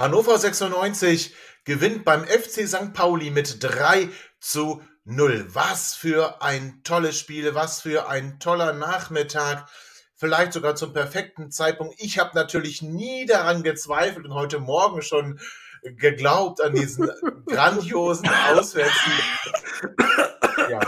Hannover 96 gewinnt beim FC St. Pauli mit 3 zu 0. Was für ein tolles Spiel, was für ein toller Nachmittag. Vielleicht sogar zum perfekten Zeitpunkt. Ich habe natürlich nie daran gezweifelt und heute Morgen schon geglaubt an diesen grandiosen Auswärtssieg. Ja.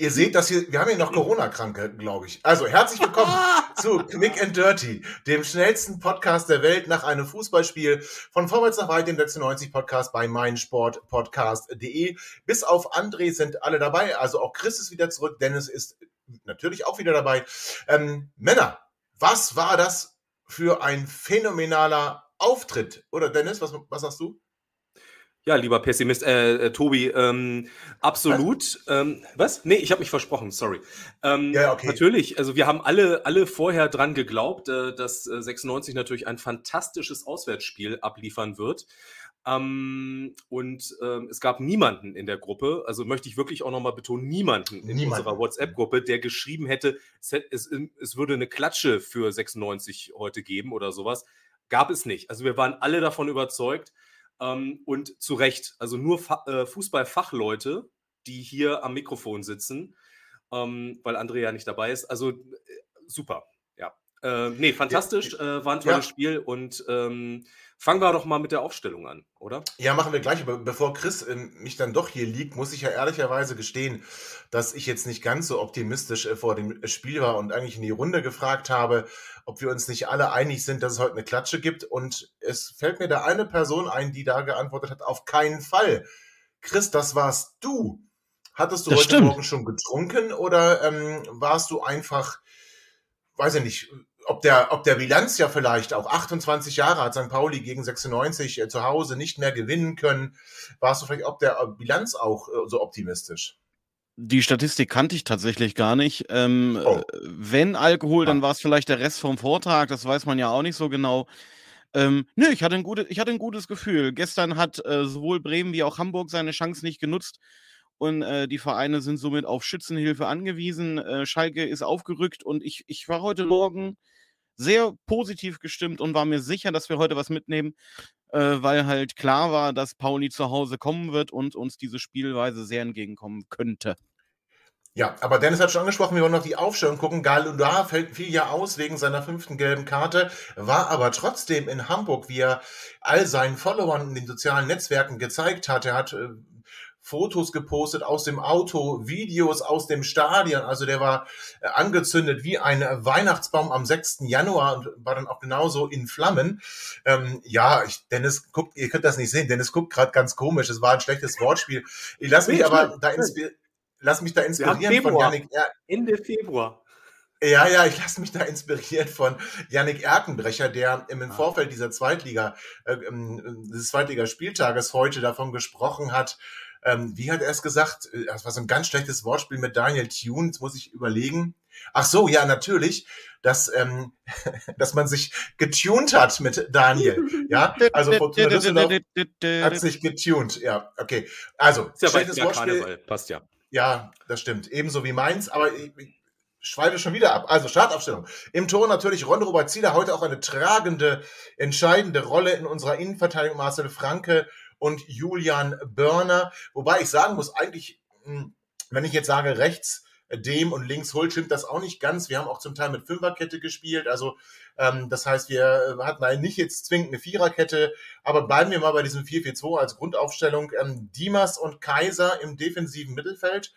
Ihr seht, dass hier, wir haben hier noch Corona-Kranke, glaube ich. Also herzlich willkommen zu Quick and Dirty, dem schnellsten Podcast der Welt nach einem Fußballspiel von Vorwärts nach Weit, dem 96 Podcast bei meinsportpodcast.de. Bis auf André sind alle dabei, also auch Chris ist wieder zurück, Dennis ist natürlich auch wieder dabei. Ähm, Männer, was war das für ein phänomenaler Auftritt? Oder Dennis, was, was sagst du? Ja, lieber Pessimist, äh, äh, Tobi, ähm, absolut. Was? Ähm, was? Nee, ich habe mich versprochen, sorry. Ähm, ja, okay. Natürlich, also wir haben alle, alle vorher dran geglaubt, äh, dass äh, 96 natürlich ein fantastisches Auswärtsspiel abliefern wird. Ähm, und ähm, es gab niemanden in der Gruppe, also möchte ich wirklich auch nochmal betonen, niemanden in niemanden. unserer WhatsApp-Gruppe, der geschrieben hätte, es, es, es würde eine Klatsche für 96 heute geben oder sowas. Gab es nicht. Also wir waren alle davon überzeugt, ähm, und zu Recht, also nur Fa äh, Fußballfachleute, die hier am Mikrofon sitzen, ähm, weil Andrea ja nicht dabei ist. Also äh, super, ja. Äh, nee, fantastisch, äh, war ein tolles ja. Spiel und ähm, fangen wir doch mal mit der Aufstellung an, oder? Ja, machen wir gleich. Aber bevor Chris äh, mich dann doch hier liegt, muss ich ja ehrlicherweise gestehen, dass ich jetzt nicht ganz so optimistisch äh, vor dem Spiel war und eigentlich in die Runde gefragt habe, ob wir uns nicht alle einig sind, dass es heute eine Klatsche gibt. Und es fällt mir da eine Person ein, die da geantwortet hat, auf keinen Fall. Chris, das warst du. Hattest du das heute stimmt. Morgen schon getrunken oder ähm, warst du einfach, weiß ich nicht, ob der, ob der Bilanz ja vielleicht auch 28 Jahre hat St. Pauli gegen 96 äh, zu Hause nicht mehr gewinnen können, warst du vielleicht ob der äh, Bilanz auch äh, so optimistisch? Die Statistik kannte ich tatsächlich gar nicht. Ähm, oh. Wenn Alkohol, dann war es vielleicht der Rest vom Vortag, das weiß man ja auch nicht so genau. Ähm, nö, ich hatte, ein gute, ich hatte ein gutes Gefühl. Gestern hat äh, sowohl Bremen wie auch Hamburg seine Chance nicht genutzt und äh, die Vereine sind somit auf Schützenhilfe angewiesen. Äh, Schalke ist aufgerückt und ich, ich war heute Morgen sehr positiv gestimmt und war mir sicher, dass wir heute was mitnehmen, äh, weil halt klar war, dass Pauli zu Hause kommen wird und uns diese Spielweise sehr entgegenkommen könnte. Ja, aber Dennis hat schon angesprochen, wir wollen noch die Aufstellung gucken. Galunda fällt viel ja aus wegen seiner fünften gelben Karte, war aber trotzdem in Hamburg, wie er all seinen Followern in den sozialen Netzwerken gezeigt hat. Er hat äh, Fotos gepostet aus dem Auto, Videos aus dem Stadion. Also der war äh, angezündet wie ein Weihnachtsbaum am 6. Januar und war dann auch genauso in Flammen. Ähm, ja, ich, Dennis guckt, ihr könnt das nicht sehen, Dennis guckt gerade ganz komisch. Es war ein schlechtes Wortspiel. Ich lasse mich aber da inspirieren. Lass mich da inspirieren von Janik. Er Ende Februar. Ja, ja, ich lasse mich da inspiriert von Yannick Erkenbrecher, der im ah. Vorfeld dieser Zweitliga, äh, des Zweitliga-Spieltages heute davon gesprochen hat, ähm, wie hat er es gesagt? Äh, das war so ein ganz schlechtes Wortspiel mit Daniel Thune. Jetzt muss ich überlegen. Ach so, ja, natürlich, dass, ähm, dass man sich getuned hat mit Daniel. Ja, also Fortuna Düsseldorf hat sich getuned. Ja, okay. Also, ist ja schlechtes Wortspiel. Karneval. Passt ja. Ja, das stimmt. Ebenso wie meins, aber ich, ich schweife schon wieder ab. Also Startaufstellung. Im Tor natürlich Ron Robert Zieler, heute auch eine tragende, entscheidende Rolle in unserer Innenverteidigung. Marcel Franke und Julian Börner. Wobei ich sagen muss, eigentlich, hm, wenn ich jetzt sage rechts dem und links Hult, stimmt das auch nicht ganz. Wir haben auch zum Teil mit Fünferkette gespielt. Also ähm, das heißt, wir hatten halt nicht jetzt zwingend eine Viererkette, aber bleiben wir mal bei diesem 4-4-2 als Grundaufstellung. Ähm, Dimas und Kaiser im defensiven Mittelfeld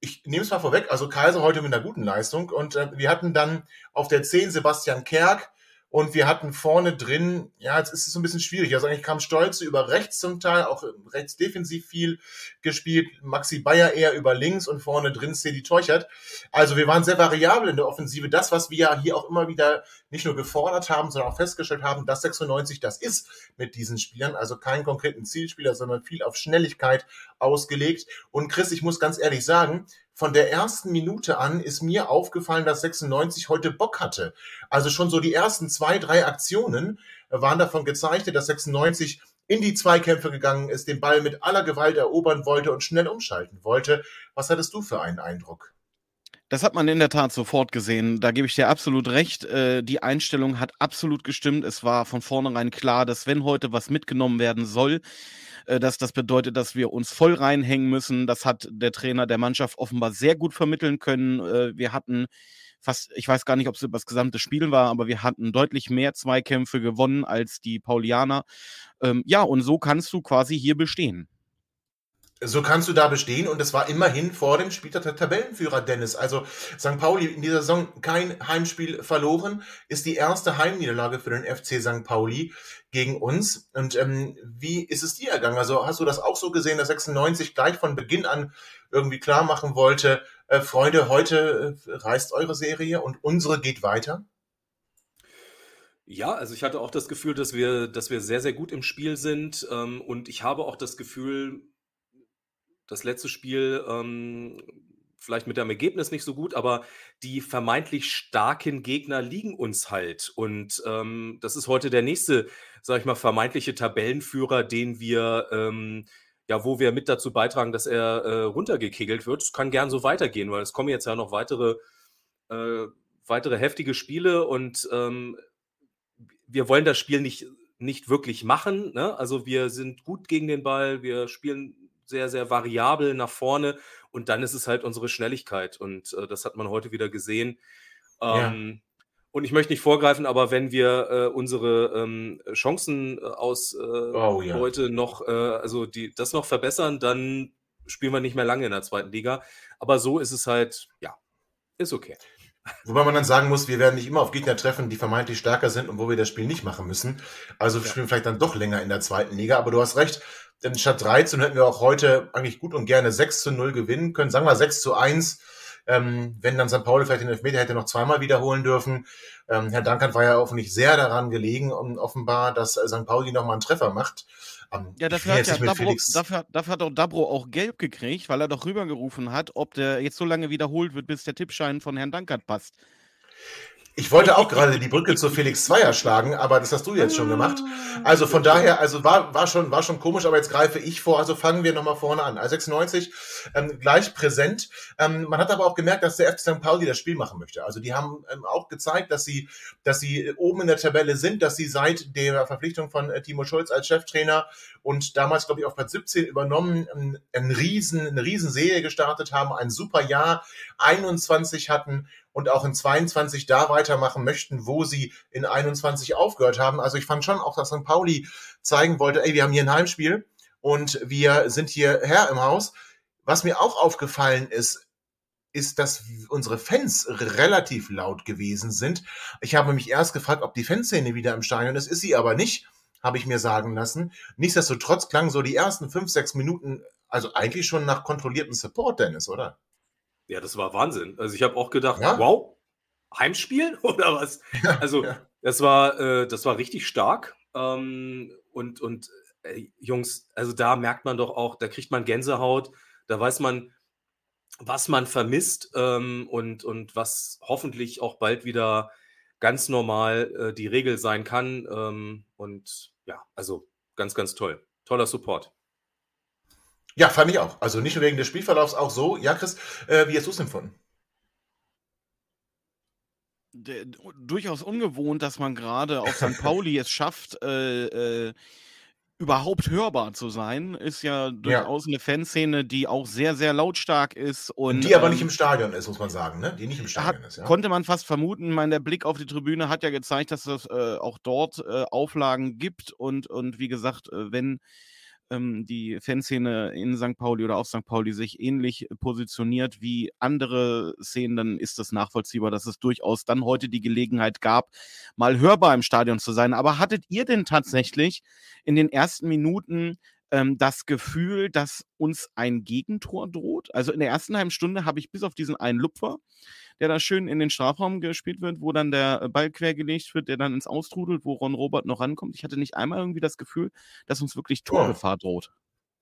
ich nehme es mal vorweg, also Kaiser heute mit einer guten Leistung und äh, wir hatten dann auf der 10 Sebastian Kerk Und wir hatten vorne drin, ja, jetzt ist es so ein bisschen schwierig. Also eigentlich kam Stolze über rechts zum Teil, auch rechts defensiv viel gespielt. Maxi Bayer eher über links und vorne drin Cedi Teuchert. Also wir waren sehr variabel in der Offensive. Das, was wir ja hier auch immer wieder nicht nur gefordert haben, sondern auch festgestellt haben, dass 96 das ist mit diesen Spielern. Also keinen konkreten Zielspieler, sondern viel auf Schnelligkeit ausgelegt. Und Chris, ich muss ganz ehrlich sagen, von der ersten Minute an ist mir aufgefallen, dass 96 heute Bock hatte. Also schon so die ersten zwei, drei Aktionen waren davon gezeichnet, dass 96 in die Zweikämpfe gegangen ist, den Ball mit aller Gewalt erobern wollte und schnell umschalten wollte. Was hattest du für einen Eindruck? Das hat man in der Tat sofort gesehen. Da gebe ich dir absolut recht. Äh, die Einstellung hat absolut gestimmt. Es war von vornherein klar, dass wenn heute was mitgenommen werden soll, äh, dass das bedeutet, dass wir uns voll reinhängen müssen. Das hat der Trainer der Mannschaft offenbar sehr gut vermitteln können. Äh, wir hatten fast, ich weiß gar nicht, ob es das gesamte Spiel war, aber wir hatten deutlich mehr Zweikämpfe gewonnen als die Paulianer. Ähm, ja, und so kannst du quasi hier bestehen. So kannst du da bestehen und es war immerhin vor dem Spieltag der Tabellenführer Dennis. Also St. Pauli in dieser Saison kein Heimspiel verloren, ist die erste Heimniederlage für den FC St. Pauli gegen uns. Und ähm, wie ist es dir ergangen? Also hast du das auch so gesehen, dass 96 gleich von Beginn an irgendwie klar machen wollte, äh, Freunde, heute äh, reißt eure Serie und unsere geht weiter? Ja, also ich hatte auch das Gefühl, dass wir, dass wir sehr, sehr gut im Spiel sind. Ähm, und ich habe auch das Gefühl, das letzte Spiel ähm, vielleicht mit dem Ergebnis nicht so gut, aber die vermeintlich starken Gegner liegen uns halt. Und ähm, das ist heute der nächste, sag ich mal, vermeintliche Tabellenführer, den wir, ähm, ja, wo wir mit dazu beitragen, dass er äh, runtergekegelt wird. Es kann gern so weitergehen, weil es kommen jetzt ja noch weitere, äh, weitere heftige Spiele und ähm, wir wollen das Spiel nicht, nicht wirklich machen. Ne? Also wir sind gut gegen den Ball, wir spielen sehr, sehr variabel nach vorne. Und dann ist es halt unsere Schnelligkeit. Und äh, das hat man heute wieder gesehen. Ähm, ja. Und ich möchte nicht vorgreifen, aber wenn wir äh, unsere ähm, Chancen äh, aus äh, oh, ja. heute noch, äh, also die, das noch verbessern, dann spielen wir nicht mehr lange in der zweiten Liga. Aber so ist es halt, ja, ist okay. Wobei man dann sagen muss, wir werden nicht immer auf Gegner treffen, die vermeintlich stärker sind und wo wir das Spiel nicht machen müssen. Also wir ja. spielen vielleicht dann doch länger in der zweiten Liga. Aber du hast recht, denn statt 13 hätten wir auch heute eigentlich gut und gerne 6 zu 0 gewinnen können. Sagen wir 6 zu 1. Ähm, wenn dann St. Pauli vielleicht den Elfmeter hätte noch zweimal wiederholen dürfen. Ähm, Herr Dankert war ja offensichtlich sehr daran gelegen, um, offenbar, dass äh, St. Pauli nochmal einen Treffer macht. Ähm, ja, dafür hat, ja Dabro, dafür, dafür hat auch Dabro auch gelb gekriegt, weil er doch rübergerufen hat, ob der jetzt so lange wiederholt wird, bis der Tippschein von Herrn Dankert passt. Ich wollte auch gerade die Brücke zu Felix Zweier schlagen, aber das hast du jetzt schon gemacht. Also von daher, also war, war, schon, war schon komisch, aber jetzt greife ich vor. Also fangen wir nochmal vorne an. Also 96 ähm, gleich präsent. Ähm, man hat aber auch gemerkt, dass der FC St. Pauli das Spiel machen möchte. Also die haben ähm, auch gezeigt, dass sie, dass sie oben in der Tabelle sind, dass sie seit der Verpflichtung von äh, Timo Schulz als Cheftrainer und damals, glaube ich, auf Platz 17 übernommen, ähm, einen riesen, eine riesen Serie gestartet haben, ein super Jahr, 21 hatten und auch in 22 da weitermachen möchten, wo sie in 21 aufgehört haben. Also ich fand schon auch, dass St. Pauli zeigen wollte, ey, wir haben hier ein Heimspiel und wir sind hier Herr im Haus. Was mir auch aufgefallen ist, ist, dass unsere Fans relativ laut gewesen sind. Ich habe mich erst gefragt, ob die Fanszene wieder im Stadion ist. Ist sie aber nicht, habe ich mir sagen lassen. Nichtsdestotrotz klangen so die ersten fünf, sechs Minuten, also eigentlich schon nach kontrolliertem Support, Dennis, oder? Ja, das war Wahnsinn. Also ich habe auch gedacht, ja? wow, Heimspiel oder was? Also ja. das war, äh, das war richtig stark. Ähm, und und äh, Jungs, also da merkt man doch auch, da kriegt man Gänsehaut, da weiß man, was man vermisst ähm, und, und was hoffentlich auch bald wieder ganz normal äh, die Regel sein kann. Ähm, und ja, also ganz, ganz toll. Toller Support. Ja, fand ich auch. Also nicht nur wegen des Spielverlaufs, auch so. Ja, Chris, äh, wie hast du es empfunden? Der, durchaus ungewohnt, dass man gerade auf St. Pauli es schafft, äh, äh, überhaupt hörbar zu sein, ist ja durchaus ja. eine Fanszene, die auch sehr, sehr lautstark ist. Und, die aber ähm, nicht im Stadion ist, muss man sagen, ne? Die nicht im Stadion hat, ist. Ja? Konnte man fast vermuten. Ich meine, der Blick auf die Tribüne hat ja gezeigt, dass es äh, auch dort äh, Auflagen gibt und, und wie gesagt, äh, wenn ähm, die Fanszene in St. Pauli oder auf St. Pauli sich ähnlich positioniert wie andere Szenen, dann ist das nachvollziehbar, dass es durchaus dann heute die Gelegenheit gab, mal hörbar im Stadion zu sein. Aber hattet ihr denn tatsächlich in den ersten Minuten ähm, das Gefühl, dass uns ein Gegentor droht? Also in der ersten halben Stunde habe ich bis auf diesen einen Lupfer, der da schön in den Strafraum gespielt wird, wo dann der Ball quergelegt wird, der dann ins Austrudelt, wo Ron Robert noch rankommt. Ich hatte nicht einmal irgendwie das Gefühl, dass uns wirklich Torgefahr oh. droht.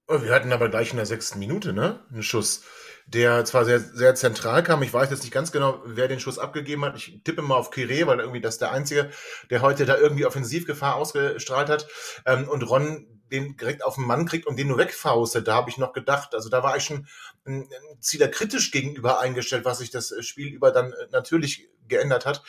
Oh, wir hatten aber gleich in der sechsten Minute, ne? Einen Schuss, der zwar sehr, sehr zentral kam. Ich weiß jetzt nicht ganz genau, wer den Schuss abgegeben hat. Ich tippe mal auf Kire, weil irgendwie das der Einzige, der heute da irgendwie Offensivgefahr ausgestrahlt hat. Ähm, und Ron den direkt auf den Mann kriegt und den nur wegfaustet. Da habe ich noch gedacht, also da war ich schon ein Zieler kritisch gegenüber eingestellt, was sich das Spiel über dann äh, natürlich geändert hat,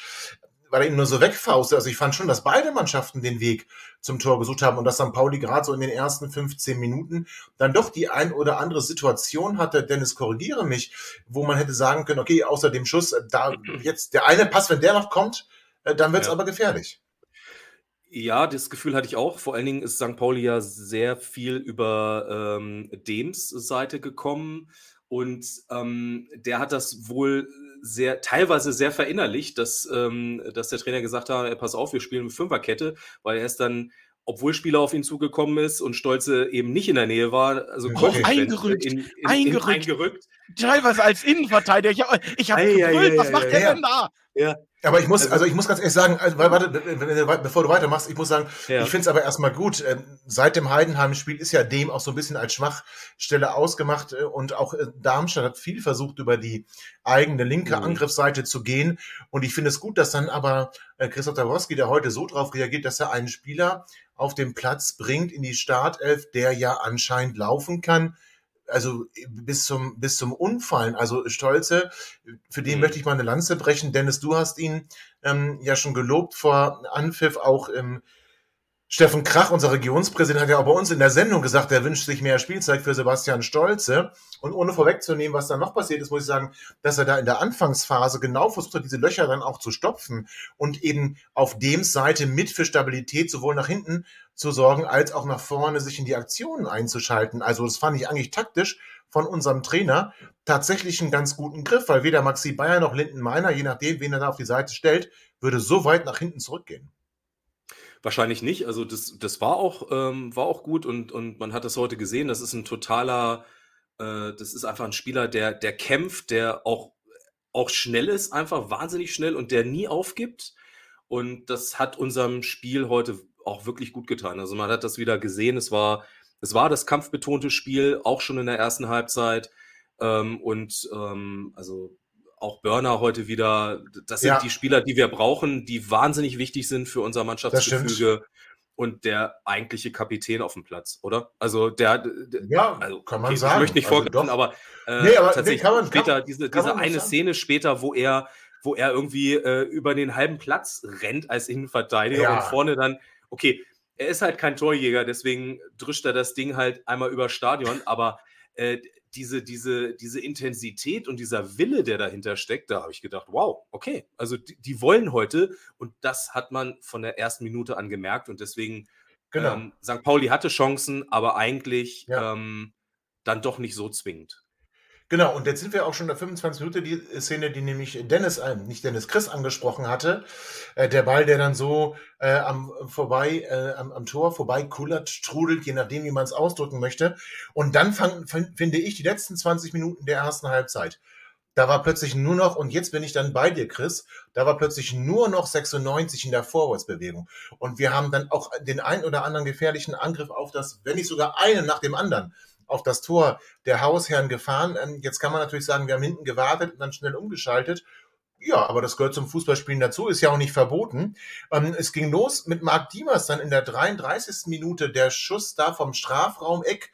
weil er ihn nur so wegfaustet. Also ich fand schon, dass beide Mannschaften den Weg zum Tor gesucht haben und dass St. Pauli gerade so in den ersten 15 Minuten dann doch die ein oder andere Situation hatte, Dennis, korrigiere mich, wo man hätte sagen können, okay, außer dem Schuss, da jetzt der eine Pass, wenn der noch kommt, äh, dann wird es ja. aber gefährlich. Ja, das Gefühl hatte ich auch. Vor allen Dingen ist St. Pauli ja sehr viel über ähm, Dems Seite gekommen und ähm, der hat das wohl sehr, teilweise sehr verinnerlicht, dass, ähm, dass der Trainer gesagt hat, pass auf, wir spielen mit Fünferkette, weil er ist dann obwohl Spieler auf ihn zugekommen ist und Stolze eben nicht in der Nähe war, also okay. eingerückt, in, in, eingerückt, in, eingerückt, teilweise als Innenverteidiger. Ich habe ich hab gebrüllt, was macht der denn da? Ja. Aber ich muss, also, also ich muss ganz ehrlich sagen, also, warte, bevor du weitermachst, ich muss sagen, ja. ich finde es aber erstmal gut. Ähm, seit dem Heidenheim-Spiel ist ja dem auch so ein bisschen als Schwachstelle ausgemacht äh, und auch äh, Darmstadt hat viel versucht, über die eigene linke mhm. Angriffsseite zu gehen. Und ich finde es gut, dass dann aber äh, Christoph Dabrowski, der heute so drauf reagiert, dass er einen Spieler auf den Platz bringt in die Startelf, der ja anscheinend laufen kann also bis zum, bis zum Unfallen. Also Stolze, für den mhm. möchte ich mal eine Lanze brechen. Dennis, du hast ihn ähm, ja schon gelobt vor Anpfiff, auch im Steffen Krach, unser Regionspräsident, hat ja auch bei uns in der Sendung gesagt, er wünscht sich mehr Spielzeit für Sebastian Stolze. Und ohne vorwegzunehmen, was da noch passiert ist, muss ich sagen, dass er da in der Anfangsphase genau versucht hat, diese Löcher dann auch zu stopfen und eben auf dem Seite mit für Stabilität sowohl nach hinten zu sorgen, als auch nach vorne sich in die Aktionen einzuschalten. Also das fand ich eigentlich taktisch von unserem Trainer tatsächlich einen ganz guten Griff, weil weder Maxi Bayer noch Linden Meiner, je nachdem, wen er da auf die Seite stellt, würde so weit nach hinten zurückgehen. Wahrscheinlich nicht. Also das, das war auch, ähm, war auch gut und, und man hat das heute gesehen. Das ist ein totaler, äh, das ist einfach ein Spieler, der, der kämpft, der auch, auch schnell ist, einfach wahnsinnig schnell und der nie aufgibt. Und das hat unserem Spiel heute auch wirklich gut getan. Also man hat das wieder gesehen. Es war, es war das kampfbetonte Spiel, auch schon in der ersten Halbzeit. Ähm, und ähm, also auch Burner heute wieder. Das sind ja. die Spieler, die wir brauchen, die wahnsinnig wichtig sind für unser Mannschaftsgefüge und der eigentliche Kapitän auf dem Platz, oder? Also der, der ja, also, kann man okay, sagen. Ich möchte nicht also vorgreifen, aber, äh, nee, aber tatsächlich nee, man, später kann, diese, diese eine Szene später, wo er, wo er irgendwie äh, über den halben Platz rennt als Innenverteidiger ja. und vorne dann, okay, er ist halt kein Torjäger, deswegen drischt er das Ding halt einmal über Stadion, aber äh, diese, diese, diese Intensität und dieser Wille, der dahinter steckt, da habe ich gedacht, wow, okay, also die, die, wollen heute und das hat man von der ersten Minute an gemerkt und deswegen, genau. ähm, St. Pauli hatte Chancen, aber eigentlich ja. ähm, dann doch nicht so zwingend. Genau, und jetzt sind wir auch schon in der 25 Minute, die Szene, die nämlich Dennis, äh, nicht Dennis, Chris angesprochen hatte. Äh, der Ball, der dann so äh, am, vorbei, äh, am, am Tor vorbei kullert, strudelt, je nachdem, wie man es ausdrücken möchte. Und dann fang, finde ich die letzten 20 Minuten der ersten Halbzeit. Da war plötzlich nur noch, und jetzt bin ich dann bei dir, Chris, da war plötzlich nur noch 96 in der Vorwärtsbewegung. Und wir haben dann auch den ein oder anderen gefährlichen Angriff auf das, wenn nicht sogar einen nach dem anderen auf das Tor der Hausherren gefahren. Ähm, jetzt kann man natürlich sagen, wir haben hinten gewartet und dann schnell umgeschaltet. Ja, aber das gehört zum Fußballspielen dazu, ist ja auch nicht verboten. Ähm, es ging los mit Marc Diemers dann in der 33. Minute, der Schuss da vom Strafraum-Eck,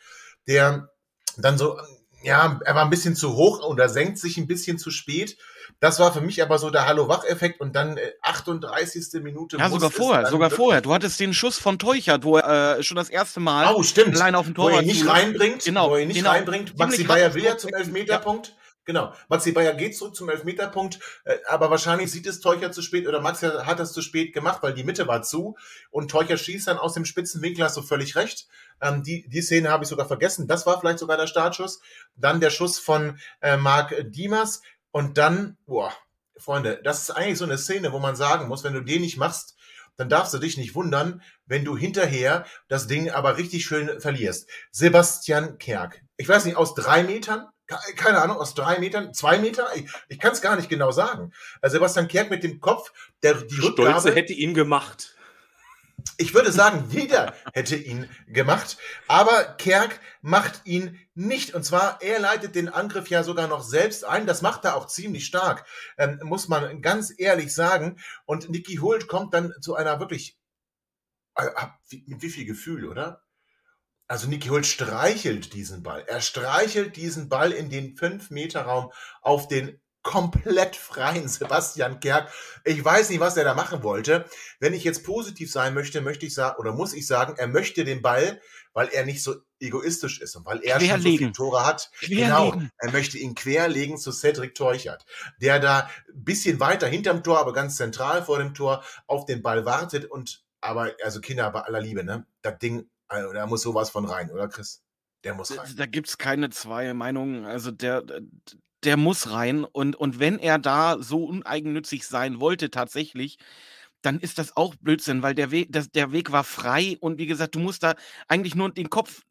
der dann so, ja, er war ein bisschen zu hoch oder senkt sich ein bisschen zu spät. Das war für mich aber so der Hallo-Wach-Effekt und dann äh, 38. Minute. Ja, sogar vorher, sogar vorher. Du hattest den Schuss von Teuchert, wo er äh, schon das erste Mal oh, stimmt. allein auf dem Tor wo er nicht reinbringt, genau, wo er nicht genau. reinbringt. Maxi Bayer will ja zum Elfmeterpunkt. Genau. Maxi Bayer geht zurück zum Elfmeterpunkt, äh, aber wahrscheinlich sieht es Teucher zu spät oder Maxi hat es zu spät gemacht, weil die Mitte war zu und Teucher schießt dann aus dem spitzen Winkel, hast du völlig recht. Ähm, die, die Szene habe ich sogar vergessen. Das war vielleicht sogar der Startschuss. Dann der Schuss von äh, Marc Dimas und dann, boah, Freunde, das ist eigentlich so eine Szene, wo man sagen muss, wenn du den nicht machst, dann darfst du dich nicht wundern, wenn du hinterher das Ding aber richtig schön verlierst. Sebastian Kerk. Ich weiß nicht, aus drei Metern keine Ahnung, aus drei Metern, zwei Meter, ich, ich kann es gar nicht genau sagen. Also Sebastian Kerk mit dem Kopf, der die Stolze Rückgabe, hätte ihn gemacht. Ich würde sagen, jeder hätte ihn gemacht, aber Kerk macht ihn nicht. Und zwar, er leitet den Angriff ja sogar noch selbst ein. Das macht er auch ziemlich stark, ähm, muss man ganz ehrlich sagen. Und Niki Hult kommt dann zu einer wirklich, äh, mit wie viel Gefühl, oder? Also Niki Hult streichelt diesen Ball. Er streichelt diesen Ball in den 5-Meter-Raum auf den komplett freien Sebastian Kerk. Ich weiß nicht, was er da machen wollte. Wenn ich jetzt positiv sein möchte, möchte ich sagen, oder muss ich sagen, er möchte den Ball, weil er nicht so egoistisch ist und weil er querlegen. schon so viele Tore hat. Querlegen. Genau. Er möchte ihn querlegen zu Cedric Teuchert, der da ein bisschen weiter hinterm Tor, aber ganz zentral vor dem Tor auf den Ball wartet und aber, also Kinder, bei aller Liebe, ne? Das Ding also, da muss sowas von rein, oder Chris? Der muss rein. Da gibt es keine zwei Meinungen. Also der, der muss rein. Und, und wenn er da so uneigennützig sein wollte, tatsächlich, dann ist das auch Blödsinn, weil der Weg, das, der Weg war frei und wie gesagt, du musst da eigentlich nur den Kopf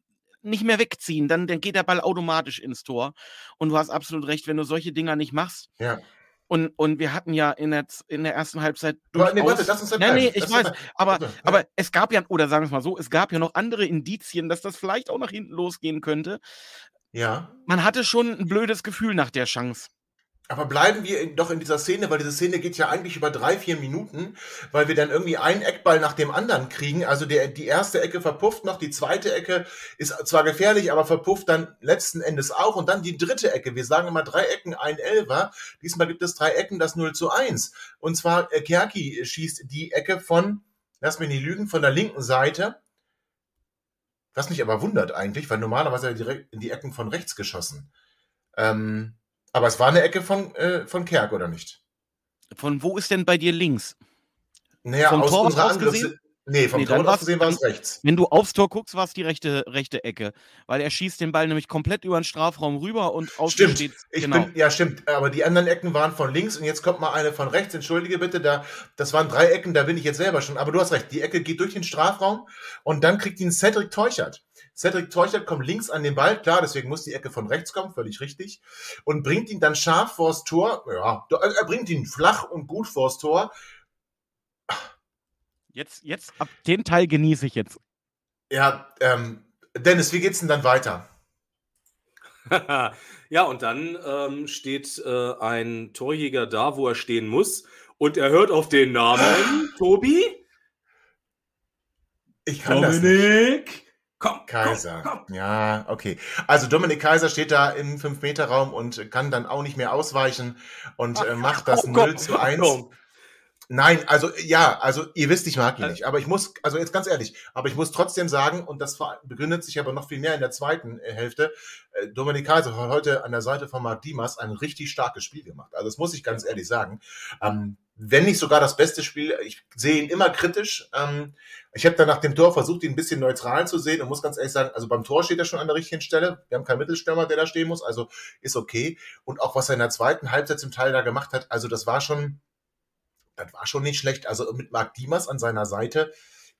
nicht mehr wegziehen, dann, dann geht der Ball automatisch ins Tor. Und du hast absolut recht, wenn du solche Dinger nicht machst, ja. Und, und wir hatten ja in der, in der ersten Halbzeit durchaus... Nee, warte, lass uns ja, nee, ich weiß, aber, also, aber es gab ja, oder sagen wir es mal so, es gab ja noch andere Indizien, dass das vielleicht auch nach hinten losgehen könnte. Ja. Man hatte schon ein blödes Gefühl nach der Chance. Aber bleiben wir doch in dieser Szene, weil diese Szene geht ja eigentlich über drei, vier Minuten, weil wir dann irgendwie einen Eckball nach dem anderen kriegen. Also der, die erste Ecke verpufft noch, die zweite Ecke ist zwar gefährlich, aber verpufft dann letzten Endes auch. Und dann die dritte Ecke. Wir sagen immer drei Ecken, ein Elfer. Diesmal gibt es drei Ecken, das 0 zu 1. Und zwar äh, Kerki schießt die Ecke von, lass mich nicht lügen, von der linken Seite. Was mich aber wundert eigentlich, weil normalerweise er direkt in die Ecken von rechts geschossen. Ähm, aber es war eine Ecke von, äh, von Kerk, oder nicht? Von wo ist denn bei dir links? Naja, Vom aus Tor unserer Angriffs Nee, vom nee, Tor aus gesehen war es rechts. Wenn du aufs Tor guckst, war es die rechte, rechte Ecke. Weil er schießt den Ball nämlich komplett über den Strafraum rüber und außen stimmt. steht. Ich genau. bin, ja, stimmt. Aber die anderen Ecken waren von links und jetzt kommt mal eine von rechts. Entschuldige bitte, da, das waren drei Ecken, da bin ich jetzt selber schon. Aber du hast recht, die Ecke geht durch den Strafraum und dann kriegt ihn Cedric Teuchert. Cedric Teuchert kommt links an den Ball, klar, deswegen muss die Ecke von rechts kommen, völlig richtig. Und bringt ihn dann scharf vors Tor. Ja, er bringt ihn flach und gut vors Tor Jetzt, jetzt, ab den Teil genieße ich jetzt. Ja, ähm, Dennis, wie geht's denn dann weiter? ja, und dann ähm, steht äh, ein Torjäger da, wo er stehen muss, und er hört auf den Namen Tobi. Ich kann Dominik. Das nicht. Komm, Kaiser. Komm, komm. Ja, okay. Also Dominik Kaiser steht da im 5-Meter-Raum und kann dann auch nicht mehr ausweichen und äh, macht das oh, 0 zu 1. Nein, also ja, also ihr wisst, ich mag ihn nicht, aber ich muss, also jetzt ganz ehrlich, aber ich muss trotzdem sagen, und das begründet sich aber noch viel mehr in der zweiten äh, Hälfte, äh, Dominik Kaiser hat heute an der Seite von Marc Dimas ein richtig starkes Spiel gemacht. Also das muss ich ganz ehrlich sagen. Ähm, wenn nicht sogar das beste Spiel, ich sehe ihn immer kritisch. Ähm, ich habe dann nach dem Tor versucht, ihn ein bisschen neutral zu sehen und muss ganz ehrlich sagen, also beim Tor steht er schon an der richtigen Stelle. Wir haben keinen Mittelstürmer, der da stehen muss, also ist okay. Und auch was er in der zweiten Halbzeit zum Teil da gemacht hat, also das war schon, das war schon nicht schlecht. Also mit Marc Diemers an seiner Seite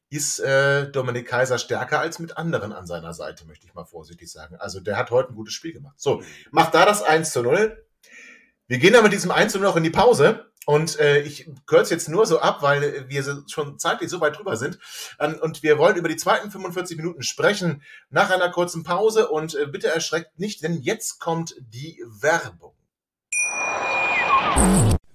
ist äh, Dominik Kaiser stärker als mit anderen an seiner Seite, möchte ich mal vorsichtig sagen. Also der hat heute ein gutes Spiel gemacht. So, macht da das 1 zu 0. Wir gehen dann mit diesem 1 zu 0 noch in die Pause. Und äh, ich kürze jetzt nur so ab, weil wir schon zeitlich so weit drüber sind. Ähm, und wir wollen über die zweiten 45 Minuten sprechen nach einer kurzen Pause. Und äh, bitte erschreckt nicht, denn jetzt kommt die Werbung.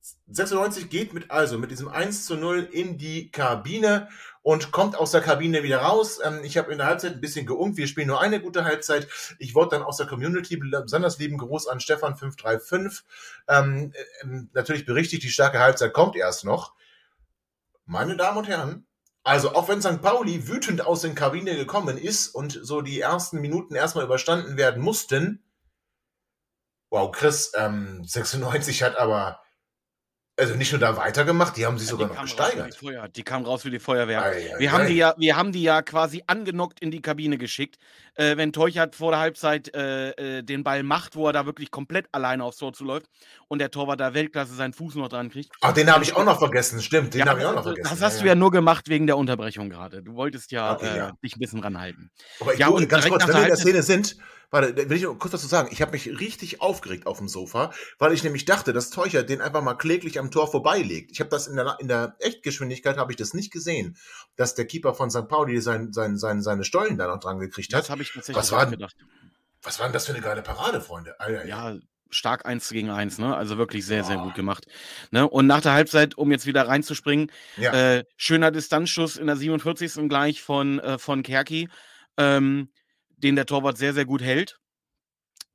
96 geht mit, also mit diesem 1 zu 0 in die Kabine und kommt aus der Kabine wieder raus. Ähm, ich habe in der Halbzeit ein bisschen geungt. Wir spielen nur eine gute Halbzeit. Ich wollte dann aus der Community besonders lieben Gruß an Stefan 535. Ähm, äh, natürlich berichtigt, die starke Halbzeit kommt erst noch. Meine Damen und Herren, also auch wenn St. Pauli wütend aus der Kabine gekommen ist und so die ersten Minuten erstmal überstanden werden mussten, wow, Chris, ähm, 96 hat aber also nicht nur da weitergemacht, die haben sich ja, sogar noch gesteigert. Die, die kamen raus wie die Feuerwehr. Ei, ei, wir, ei. Haben die ja, wir haben die ja quasi angenockt in die Kabine geschickt. Äh, wenn Teuchert vor der Halbzeit äh, äh, den Ball macht, wo er da wirklich komplett alleine aufs Tor zuläuft und der Torwart da Weltklasse seinen Fuß noch dran kriegt. Ach, den habe ich auch noch vergessen, stimmt, den ja, habe ich auch noch vergessen. Das hast du ja nur gemacht wegen der Unterbrechung gerade. Du wolltest ja, okay, äh, dich ein bisschen ranhalten. Aber ich ja, und ganz kurz, wenn wir in der Szene sind, Warte, will ich kurz dazu sagen, ich habe mich richtig aufgeregt auf dem Sofa, weil ich nämlich dachte, dass Teucher den einfach mal kläglich am Tor vorbeilegt. Ich habe das in der, in der Echtgeschwindigkeit habe ich das nicht gesehen, dass der Keeper von St. Pauli sein, sein, sein, seine Stollen da noch dran gekriegt hat. Das habe ich tatsächlich was war, gedacht. Was war denn das für eine geile Parade, Freunde? Alter, ja, stark eins gegen eins, ne? Also wirklich sehr, sehr gut gemacht. Ne? Und nach der Halbzeit, um jetzt wieder reinzuspringen, ja. äh, schöner Distanzschuss in der 47. gleich von, äh, von Kerki. Ähm, den der Torwart sehr, sehr gut hält.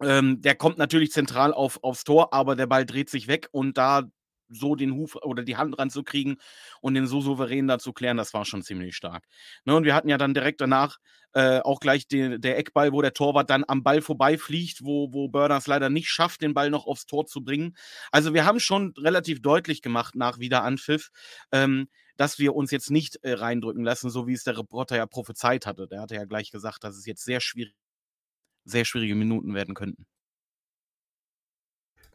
Ähm, der kommt natürlich zentral auf, aufs Tor, aber der Ball dreht sich weg und da so den Huf oder die Hand ranzukriegen und den so souverän da zu klären, das war schon ziemlich stark. Ne, und wir hatten ja dann direkt danach äh, auch gleich den, der Eckball, wo der Torwart dann am Ball vorbeifliegt, wo, wo Burners leider nicht schafft, den Ball noch aufs Tor zu bringen. Also wir haben schon relativ deutlich gemacht nach Wiederanpfiff, ähm, dass wir uns jetzt nicht äh, reindrücken lassen, so wie es der Reporter ja prophezeit hatte. Der hatte ja gleich gesagt, dass es jetzt sehr schwierig, sehr schwierige Minuten werden könnten.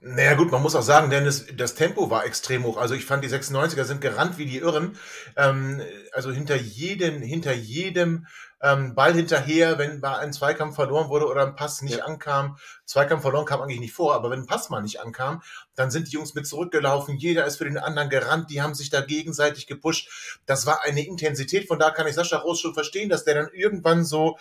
Naja gut, man muss auch sagen, denn das, das Tempo war extrem hoch. Also ich fand, die 96er sind gerannt wie die Irren. Ähm, also hinter jedem, hinter jedem ähm, Ball hinterher, wenn bei ein Zweikampf verloren wurde oder ein Pass nicht ja. ankam. Zweikampf verloren kam eigentlich nicht vor, aber wenn ein Pass mal nicht ankam, dann sind die Jungs mit zurückgelaufen. Jeder ist für den anderen gerannt. Die haben sich da gegenseitig gepusht. Das war eine Intensität. Von da kann ich Sascha Roos schon verstehen, dass der dann irgendwann so,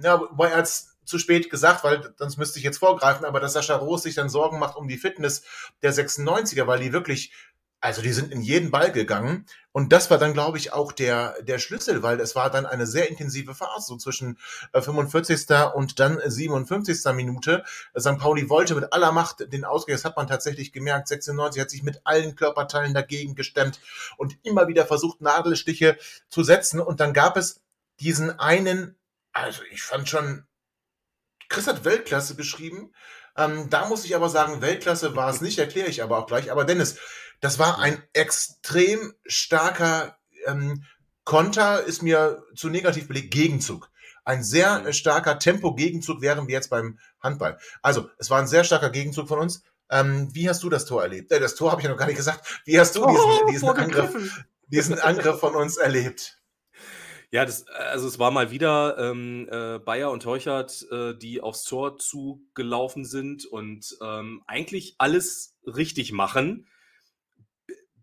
ja, wobei er zu spät gesagt, weil sonst müsste ich jetzt vorgreifen, aber dass Sascha Roos sich dann Sorgen macht um die Fitness der 96er, weil die wirklich, also die sind in jeden Ball gegangen. Und das war dann, glaube ich, auch der, der Schlüssel, weil es war dann eine sehr intensive Phase, so zwischen 45. Äh, und dann 57. Minute. St. Pauli wollte mit aller Macht den Ausgleich, das hat man tatsächlich gemerkt. 96 hat sich mit allen Körperteilen dagegen gestemmt und immer wieder versucht, Nadelstiche zu setzen. Und dann gab es diesen einen, also ich fand schon Chris hat Weltklasse beschrieben. Ähm, da muss ich aber sagen, Weltklasse war es nicht, erkläre ich aber auch gleich. Aber Dennis, das war ein extrem starker ähm, Konter, ist mir zu negativ belegt, Gegenzug. Ein sehr mhm. starker Tempo-Gegenzug wären wir jetzt beim Handball. Also, es war ein sehr starker Gegenzug von uns. Ähm, wie hast du das Tor erlebt? Äh, das Tor habe ich ja noch gar nicht gesagt. Wie hast du diesen, oh, diesen, Angriff, diesen Angriff von uns erlebt? Ja, das, also es war mal wieder ähm, äh, Bayer und Teuchert, äh, die aufs Tor zugelaufen sind und ähm, eigentlich alles richtig machen,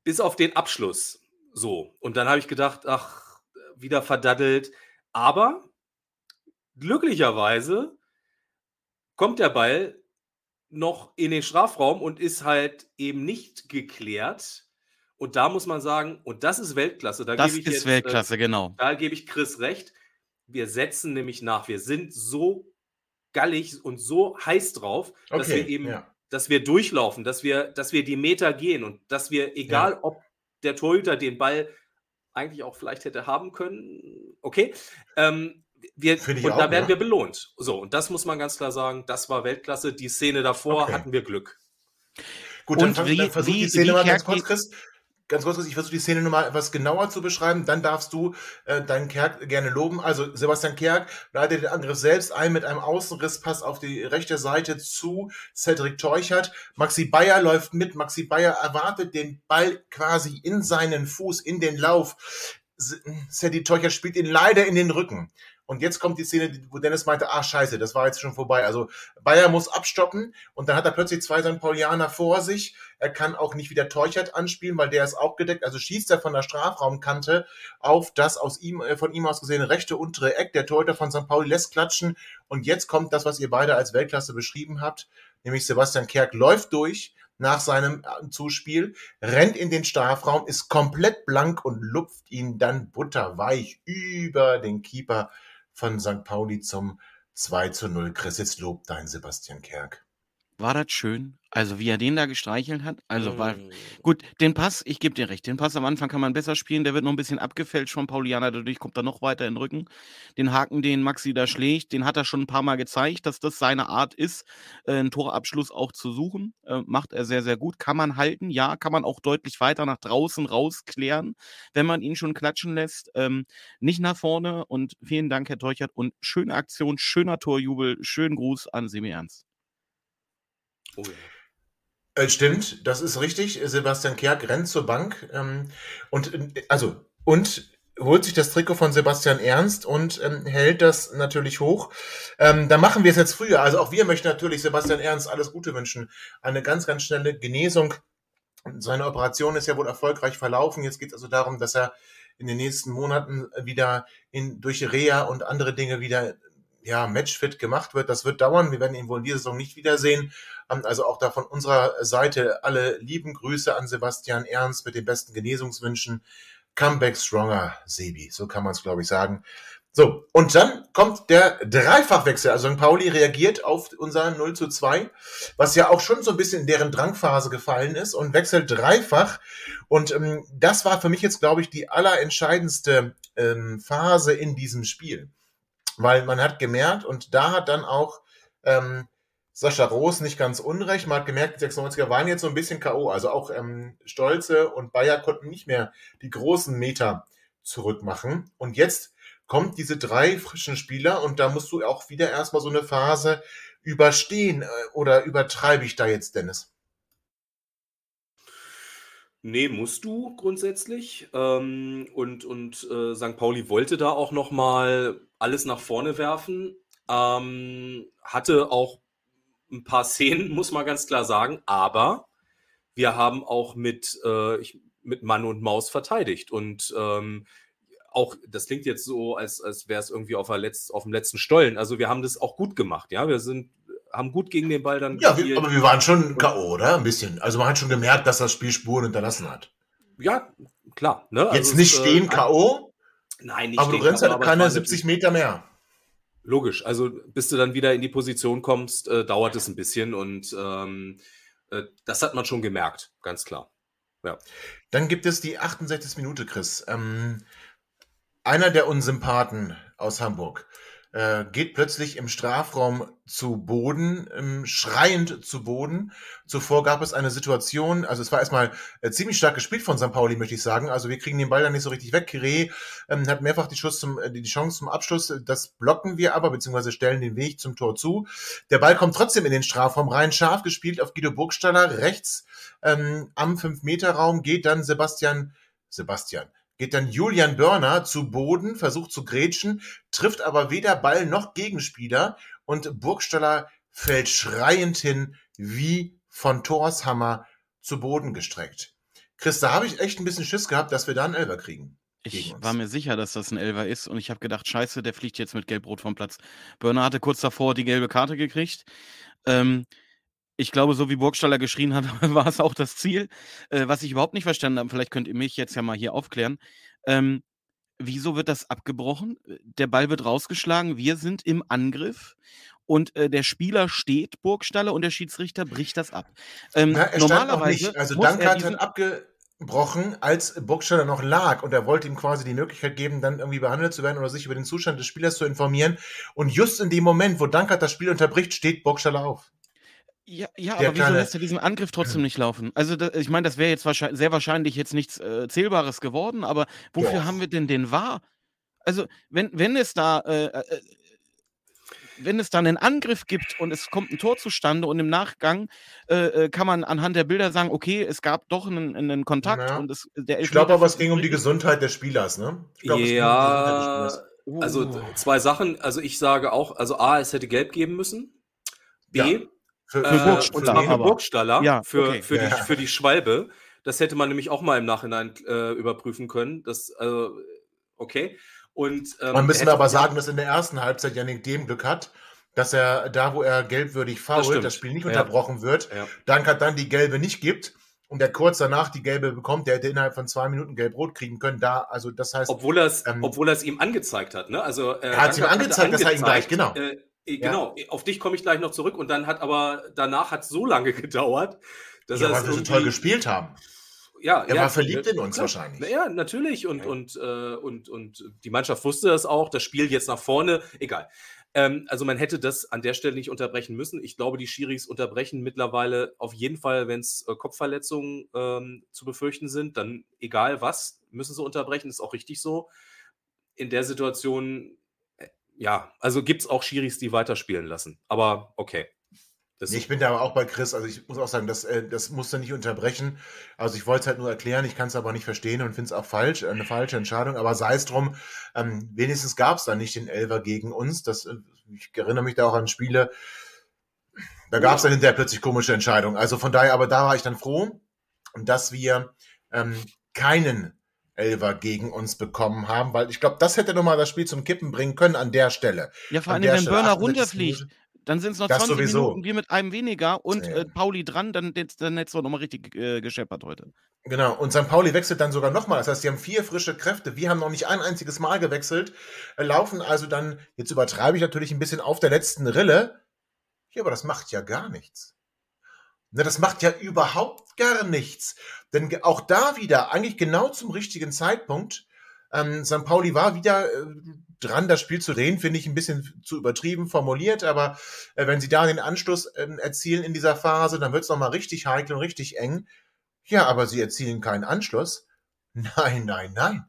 bis auf den Abschluss. So. Und dann habe ich gedacht, ach, wieder verdaddelt. Aber glücklicherweise kommt der Ball noch in den Strafraum und ist halt eben nicht geklärt und da muss man sagen, und das ist Weltklasse. Da das ist jetzt, äh, Weltklasse, äh, genau. Da gebe ich Chris recht. Wir setzen nämlich nach. Wir sind so gallig und so heiß drauf, okay, dass wir eben, ja. Dass wir durchlaufen, dass wir, dass wir die Meter gehen und dass wir, egal ja. ob der Torhüter den Ball eigentlich auch vielleicht hätte haben können, okay, ähm, wir, und auch, da werden ja. wir belohnt. So, und das muss man ganz klar sagen, das war Weltklasse. Die Szene davor okay. hatten wir Glück. Gut, dann, und wie, dann versuch wie, die Szene mal ganz kurz, Chris ganz kurz, ich versuche die Szene nochmal etwas genauer zu beschreiben, dann darfst du äh, deinen Kerk gerne loben. Also Sebastian Kerk leitet den Angriff selbst ein mit einem Außenrisspass auf die rechte Seite zu Cedric Teuchert. Maxi Bayer läuft mit. Maxi Bayer erwartet den Ball quasi in seinen Fuß, in den Lauf. Cedric Teuchert spielt ihn leider in den Rücken. Und jetzt kommt die Szene, wo Dennis meinte, ah scheiße, das war jetzt schon vorbei. Also Bayer muss abstoppen und dann hat er plötzlich zwei St. Paulianer vor sich. Er kann auch nicht wieder Teuchert anspielen, weil der ist auch gedeckt. Also schießt er von der Strafraumkante auf das aus ihm, äh, von ihm aus gesehen rechte untere Eck. Der Torhüter von St. Pauli lässt klatschen. Und jetzt kommt das, was ihr beide als Weltklasse beschrieben habt. Nämlich Sebastian Kerk läuft durch, nach seinem äh, Zuspiel, rennt in den Strafraum, ist komplett blank und lupft ihn dann butterweich über den Keeper von St. Pauli zum 2 zu 0. Chris, jetzt lobt dein Sebastian Kerk. War das schön? Also, wie er den da gestreichelt hat? Also, war mm. gut, den Pass, ich gebe dir recht, den Pass am Anfang kann man besser spielen, der wird noch ein bisschen abgefälscht von Pauliana, dadurch kommt er noch weiter in den Rücken. Den Haken, den Maxi da schlägt, den hat er schon ein paar Mal gezeigt, dass das seine Art ist, äh, 'n Torabschluss auch zu suchen. Äh, macht er sehr, sehr gut. Kann man halten, ja, kann man auch deutlich weiter nach draußen rausklären, wenn man ihn schon klatschen lässt. Ähm, nicht nach vorne und vielen Dank, Herr Teuchert und schöne Aktion, schöner Torjubel, schönen Gruß an Semi Ernst. Oh ja. Äh, stimmt, das ist richtig. Sebastian Kerk rennt zur Bank ähm, und äh, also und holt sich das Trikot von Sebastian Ernst und ähm, hält das natürlich hoch. Ähm, da machen wir es jetzt früher. Also auch wir möchten natürlich Sebastian Ernst alles Gute wünschen. Eine ganz, ganz schnelle Genesung. Seine Operation ist ja wohl erfolgreich verlaufen. Jetzt geht es also darum, dass er in den nächsten Monaten wieder in, durch Reha und andere Dinge wieder ja, matchfit gemacht wird. Das wird dauern. Wir werden ihn wohl in dieser Saison nicht wiedersehen. Ähm, also auch da von unserer Seite alle lieben Grüße an Sebastian Ernst mit den besten Genesungswünschen. Comeback stronger, Sebi. So kann man es, glaube ich, sagen. So, und dann kommt der Dreifachwechsel. Also Pauli reagiert auf unser 0 zu 2, was ja auch schon so ein bisschen in deren Drangphase gefallen ist und wechselt dreifach. Und ähm, das war für mich jetzt, glaube ich, die allerentscheidendste ähm, Phase in diesem Spiel weil man hat gemerkt, und da hat dann auch ähm, Sascha Roos nicht ganz unrecht, man hat gemerkt, die 96er waren jetzt so ein bisschen K.O., also auch ähm, Stolze und Bayer konnten nicht mehr die großen Meter zurückmachen. Und jetzt kommt diese drei frischen Spieler und da musst du auch wieder erstmal so eine Phase überstehen. Äh, oder übertreibe ich da jetzt, Dennis? Nee, musst du grundsätzlich. Ähm, und und äh, St. Pauli wollte da auch nochmal alles nach vorne werfen. Ähm, hatte auch ein paar Szenen, muss man ganz klar sagen, aber wir haben auch mit, äh, ich, mit Mann und Maus verteidigt. Und ähm, auch, das klingt jetzt so, als, als wäre es irgendwie auf, Letz-, auf dem letzten Stollen. Also wir haben das auch gut gemacht, ja. Wir sind, haben gut gegen den Ball dann. Ja, wir, aber wir waren schon K.O., oder? Ein bisschen. Also man hat schon gemerkt, dass das Spiel Spuren hinterlassen hat. Ja, klar. Ne? Jetzt also nicht es, stehen äh, K.O., Nein, nicht Aber du rennst halt keine 70 Meter mehr. Logisch, also bis du dann wieder in die Position kommst, äh, dauert es ein bisschen und ähm, äh, das hat man schon gemerkt, ganz klar. Ja. Dann gibt es die 68. Minute, Chris. Ähm, einer der Unsympathen aus Hamburg äh, geht plötzlich im Strafraum zu Boden, ähm, schreiend zu Boden. Zuvor gab es eine Situation, also es war erstmal äh, ziemlich stark gespielt von St. Pauli, möchte ich sagen. Also wir kriegen den Ball dann nicht so richtig weg. Kire ähm, hat mehrfach die, Schuss zum, äh, die Chance zum Abschluss. Das blocken wir aber, beziehungsweise stellen den Weg zum Tor zu. Der Ball kommt trotzdem in den Strafraum rein, scharf gespielt auf Guido Burgstaller. Rechts ähm, am 5-Meter-Raum geht dann Sebastian Sebastian geht dann Julian Börner zu Boden, versucht zu grätschen, trifft aber weder Ball noch Gegenspieler und Burgstaller fällt schreiend hin, wie von Thors Hammer zu Boden gestreckt. Chris, da habe ich echt ein bisschen Schiss gehabt, dass wir da einen Elber kriegen. Ich war mir sicher, dass das ein Elver ist und ich habe gedacht, scheiße, der fliegt jetzt mit Gelb-Rot vom Platz. Börner hatte kurz davor die gelbe Karte gekriegt. Ähm, ich glaube, so wie Burgstaller geschrien hat, war es auch das Ziel. Äh, was ich überhaupt nicht verstanden habe, vielleicht könnt ihr mich jetzt ja mal hier aufklären. Ähm, wieso wird das abgebrochen? Der Ball wird rausgeschlagen, wir sind im Angriff und äh, der Spieler steht, Burgstaller, und der Schiedsrichter bricht das ab. Ähm, Na, er normalerweise nicht. Also Dankert wird abgebrochen, als Burgstaller noch lag und er wollte ihm quasi die Möglichkeit geben, dann irgendwie behandelt zu werden oder sich über den Zustand des Spielers zu informieren. Und just in dem Moment, wo Dankert das Spiel unterbricht, steht Burgstaller auf. Ja, ja aber wieso lässt er diesen Angriff trotzdem nicht laufen? Also, da, ich meine, das wäre jetzt wahrscheinlich, sehr wahrscheinlich jetzt nichts äh, Zählbares geworden, aber wofür ja. haben wir denn den wahr? Also, wenn, wenn es da, äh, äh, wenn es dann einen Angriff gibt und es kommt ein Tor zustande und im Nachgang äh, äh kann man anhand der Bilder sagen, okay, es gab doch einen, einen Kontakt ja. und es, der Ich glaube aber, es ging um die Gesundheit des Spielers, ne? Glaub, ja, um also uh. zwei Sachen. Also ich sage auch, also A, es hätte gelb geben müssen. B, ja für, für äh, Burgstaller. Für Burgstaller, ja, für, okay. für, ja. die, für die Schwalbe. Das hätte man nämlich auch mal im Nachhinein äh, überprüfen können. Das, also, okay. Und, ähm, man müssen aber sagen, dass in der ersten Halbzeit Janik dem Glück hat, dass er da, wo er gelbwürdig fault, das, das Spiel nicht ja. unterbrochen wird, ja. dann hat dann die gelbe nicht gibt und der kurz danach die gelbe bekommt, der hätte innerhalb von zwei Minuten gelb-rot kriegen können. Da, also das heißt, obwohl er es, ähm, obwohl er es ihm angezeigt hat, ne? Also äh, er hat es ihm angezeigt, dass er ihn gleich genau. Äh, genau, ja. auf dich komme ich gleich noch zurück und dann hat aber danach hat so lange gedauert, dass ja, weil wir so toll gespielt haben. Ja, er ja, war verliebt in uns klar. wahrscheinlich. Ja, natürlich und ja. und äh, und und die Mannschaft wusste das auch. Das Spiel jetzt nach vorne, egal. Ähm, also man hätte das an der Stelle nicht unterbrechen müssen. Ich glaube, die Schiris unterbrechen mittlerweile auf jeden Fall, wenn es äh, Kopfverletzungen ähm, zu befürchten sind, dann egal was, müssen sie unterbrechen, ist auch richtig so. In der Situation, äh, ja, also gibt es auch Schiris, die weiterspielen lassen. Aber okay. Nee, ich bin da aber auch bei Chris. Also ich muss auch sagen, das, äh, das musst du nicht unterbrechen. Also ich wollte es halt nur erklären, ich kann es aber nicht verstehen und finde es auch falsch, eine falsche Entscheidung. Aber sei es drum, ähm, wenigstens gab es da nicht den Elver gegen uns. Das, äh, ich erinnere mich da auch an Spiele, da gab es dann hinterher plötzlich komische Entscheidungen. Also von daher, aber da war ich dann froh, dass wir ähm, keinen Elver gegen uns bekommen haben, weil ich glaube, das hätte nochmal das Spiel zum Kippen bringen können an der Stelle. Ja, vor allem, wenn Burner runterfliegt. Dann sind es noch das 20 sowieso. Minuten, wir mit einem weniger und ja. äh, Pauli dran, dann, dann hättest du nochmal richtig äh, gescheppert heute. Genau, und St. Pauli wechselt dann sogar nochmal. Das heißt, sie haben vier frische Kräfte. Wir haben noch nicht ein einziges Mal gewechselt, äh, laufen also dann, jetzt übertreibe ich natürlich ein bisschen auf der letzten Rille. Ja, aber das macht ja gar nichts. Na, das macht ja überhaupt gar nichts. Denn auch da wieder, eigentlich genau zum richtigen Zeitpunkt, ähm, St. Pauli war wieder äh, dran, das Spiel zu drehen, finde ich ein bisschen zu übertrieben formuliert, aber äh, wenn sie da den Anschluss äh, erzielen in dieser Phase, dann wird es nochmal richtig heikel und richtig eng. Ja, aber sie erzielen keinen Anschluss. Nein, nein, nein.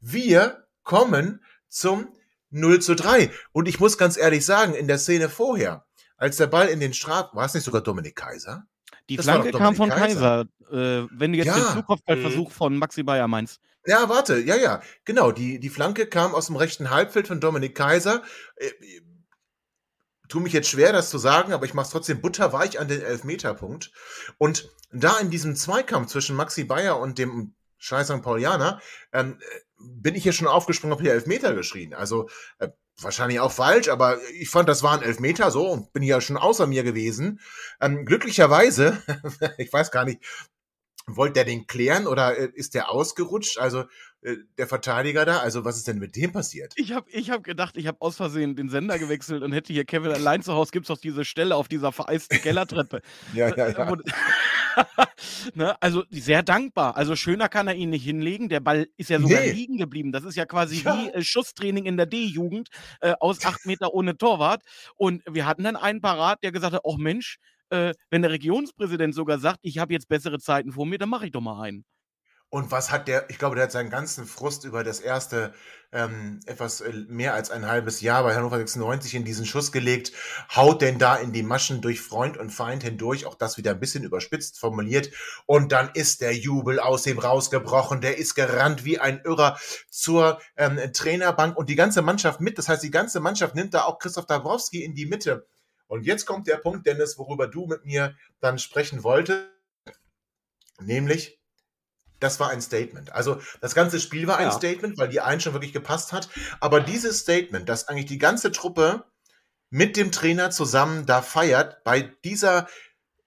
Wir kommen zum 0 zu 3. Und ich muss ganz ehrlich sagen, in der Szene vorher, als der Ball in den Straf, war es nicht sogar Dominik Kaiser? Die das Flanke kam von Kaiser. Kaiser. Äh, wenn du jetzt ja. den Flugkopfballversuch mhm. von Maxi Bayer meinst. Ja, warte, ja, ja, genau. Die, die Flanke kam aus dem rechten Halbfeld von Dominik Kaiser. Äh, tu mich jetzt schwer, das zu sagen, aber ich mache es trotzdem butterweich an den Elfmeterpunkt. Und da in diesem Zweikampf zwischen Maxi Bayer und dem Scheiß St. Paulianer ähm, bin ich hier schon aufgesprungen, habe hier Elfmeter geschrien. Also äh, wahrscheinlich auch falsch, aber ich fand, das waren Elfmeter so und bin ja schon außer mir gewesen. Ähm, glücklicherweise, ich weiß gar nicht, Wollt der den klären oder äh, ist der ausgerutscht? Also äh, der Verteidiger da, also was ist denn mit dem passiert? Ich habe ich hab gedacht, ich habe aus Versehen den Sender gewechselt und hätte hier Kevin allein zu Hause, gibt es doch diese Stelle auf dieser vereisten Kellertreppe. ja, ja, ja. ne, also sehr dankbar. Also schöner kann er ihn nicht hinlegen. Der Ball ist ja sogar nee. liegen geblieben. Das ist ja quasi ja. wie äh, Schusstraining in der D-Jugend äh, aus acht Meter ohne Torwart. Und wir hatten dann einen parat, der gesagt hat, oh Mensch, äh, wenn der Regierungspräsident sogar sagt, ich habe jetzt bessere Zeiten vor mir, dann mache ich doch mal einen. Und was hat der, ich glaube, der hat seinen ganzen Frust über das erste ähm, etwas äh, mehr als ein halbes Jahr bei Hannover 96 in diesen Schuss gelegt, haut denn da in die Maschen durch Freund und Feind hindurch, auch das wieder ein bisschen überspitzt formuliert. Und dann ist der Jubel aus dem rausgebrochen, der ist gerannt wie ein Irrer zur ähm, Trainerbank und die ganze Mannschaft mit. Das heißt, die ganze Mannschaft nimmt da auch Christoph Dabrowski in die Mitte. Und jetzt kommt der Punkt, Dennis, worüber du mit mir dann sprechen wolltest, nämlich das war ein Statement. Also das ganze Spiel war ein ja. Statement, weil die einen schon wirklich gepasst hat. Aber dieses Statement, dass eigentlich die ganze Truppe mit dem Trainer zusammen da feiert, bei dieser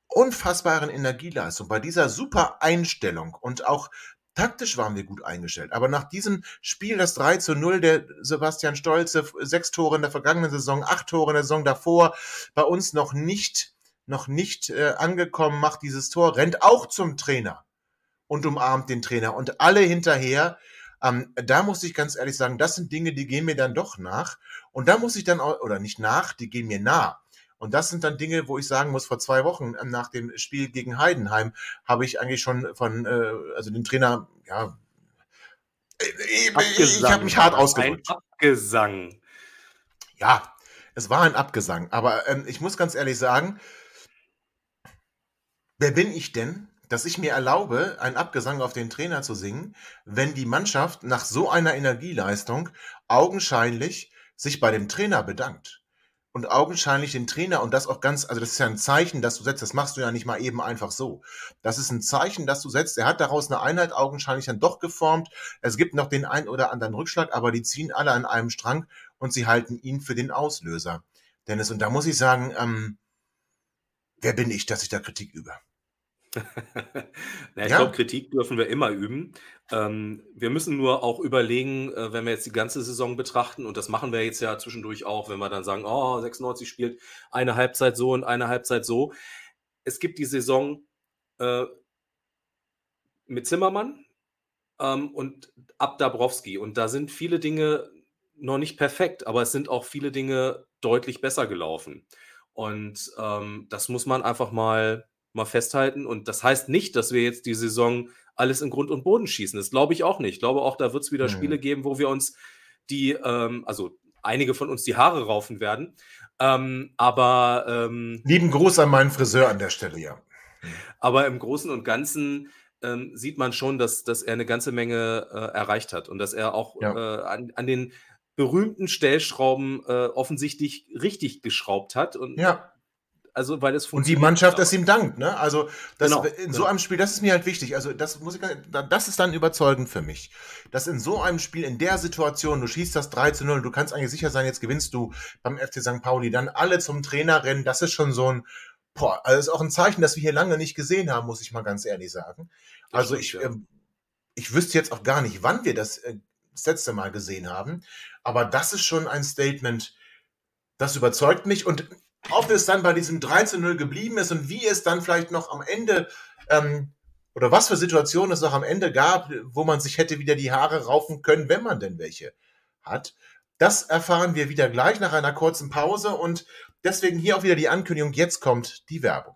unfassbaren Energieleistung, bei dieser super Einstellung und auch Taktisch waren wir gut eingestellt. Aber nach diesem Spiel, das 3 zu 0, der Sebastian Stolze, sechs Tore in der vergangenen Saison, acht Tore in der Saison davor, bei uns noch nicht, noch nicht äh, angekommen, macht dieses Tor, rennt auch zum Trainer und umarmt den Trainer und alle hinterher. Ähm, da muss ich ganz ehrlich sagen, das sind Dinge, die gehen mir dann doch nach. Und da muss ich dann auch, oder nicht nach, die gehen mir nah. Und das sind dann Dinge, wo ich sagen muss, vor zwei Wochen ähm, nach dem Spiel gegen Heidenheim habe ich eigentlich schon von, äh, also den Trainer, ja, ich, ich habe mich hart ausgedrückt. Ein Abgesang. Ja, es war ein Abgesang. Aber ähm, ich muss ganz ehrlich sagen, wer bin ich denn, dass ich mir erlaube, einen Abgesang auf den Trainer zu singen, wenn die Mannschaft nach so einer Energieleistung augenscheinlich sich bei dem Trainer bedankt? Und augenscheinlich den Trainer und das auch ganz, also das ist ja ein Zeichen, dass du setzt, das machst du ja nicht mal eben einfach so. Das ist ein Zeichen, dass du setzt. Er hat daraus eine Einheit augenscheinlich dann doch geformt. Es gibt noch den einen oder anderen Rückschlag, aber die ziehen alle an einem Strang und sie halten ihn für den Auslöser. Dennis. Und da muss ich sagen, ähm, wer bin ich, dass ich da Kritik übe? Na, ich ja? glaube, Kritik dürfen wir immer üben. Ähm, wir müssen nur auch überlegen, äh, wenn wir jetzt die ganze Saison betrachten, und das machen wir jetzt ja zwischendurch auch, wenn wir dann sagen, oh, 96 spielt eine Halbzeit so und eine Halbzeit so. Es gibt die Saison äh, mit Zimmermann ähm, und ab Dabrowski. Und da sind viele Dinge noch nicht perfekt, aber es sind auch viele Dinge deutlich besser gelaufen. Und ähm, das muss man einfach mal, mal festhalten. Und das heißt nicht, dass wir jetzt die Saison alles in Grund und Boden schießen. Das glaube ich auch nicht. Ich glaube auch, da wird es wieder mhm. Spiele geben, wo wir uns die, ähm, also einige von uns die Haare raufen werden. Ähm, aber ähm, lieben Gruß an meinen Friseur an der Stelle, ja. Aber im Großen und Ganzen ähm, sieht man schon, dass, dass er eine ganze Menge äh, erreicht hat und dass er auch ja. äh, an, an den berühmten Stellschrauben äh, offensichtlich richtig geschraubt hat. Und ja. Also, weil es Und die Mannschaft es ihm dankt, ne? Also, das, genau, in so einem Spiel, das ist mir halt wichtig. Also, das muss ich, das ist dann überzeugend für mich. Dass in so einem Spiel, in der Situation, du schießt das 3 zu 0, du kannst eigentlich sicher sein, jetzt gewinnst du beim FC St. Pauli, dann alle zum Trainer rennen, das ist schon so ein, boah, also ist auch ein Zeichen, das wir hier lange nicht gesehen haben, muss ich mal ganz ehrlich sagen. Also, ich, äh, ich wüsste jetzt auch gar nicht, wann wir das äh, das letzte Mal gesehen haben. Aber das ist schon ein Statement, das überzeugt mich. Und ob es dann bei diesem 13-0 geblieben ist und wie es dann vielleicht noch am Ende ähm, oder was für Situationen es noch am Ende gab, wo man sich hätte wieder die Haare raufen können, wenn man denn welche hat. Das erfahren wir wieder gleich nach einer kurzen Pause und deswegen hier auch wieder die Ankündigung, jetzt kommt die Werbung.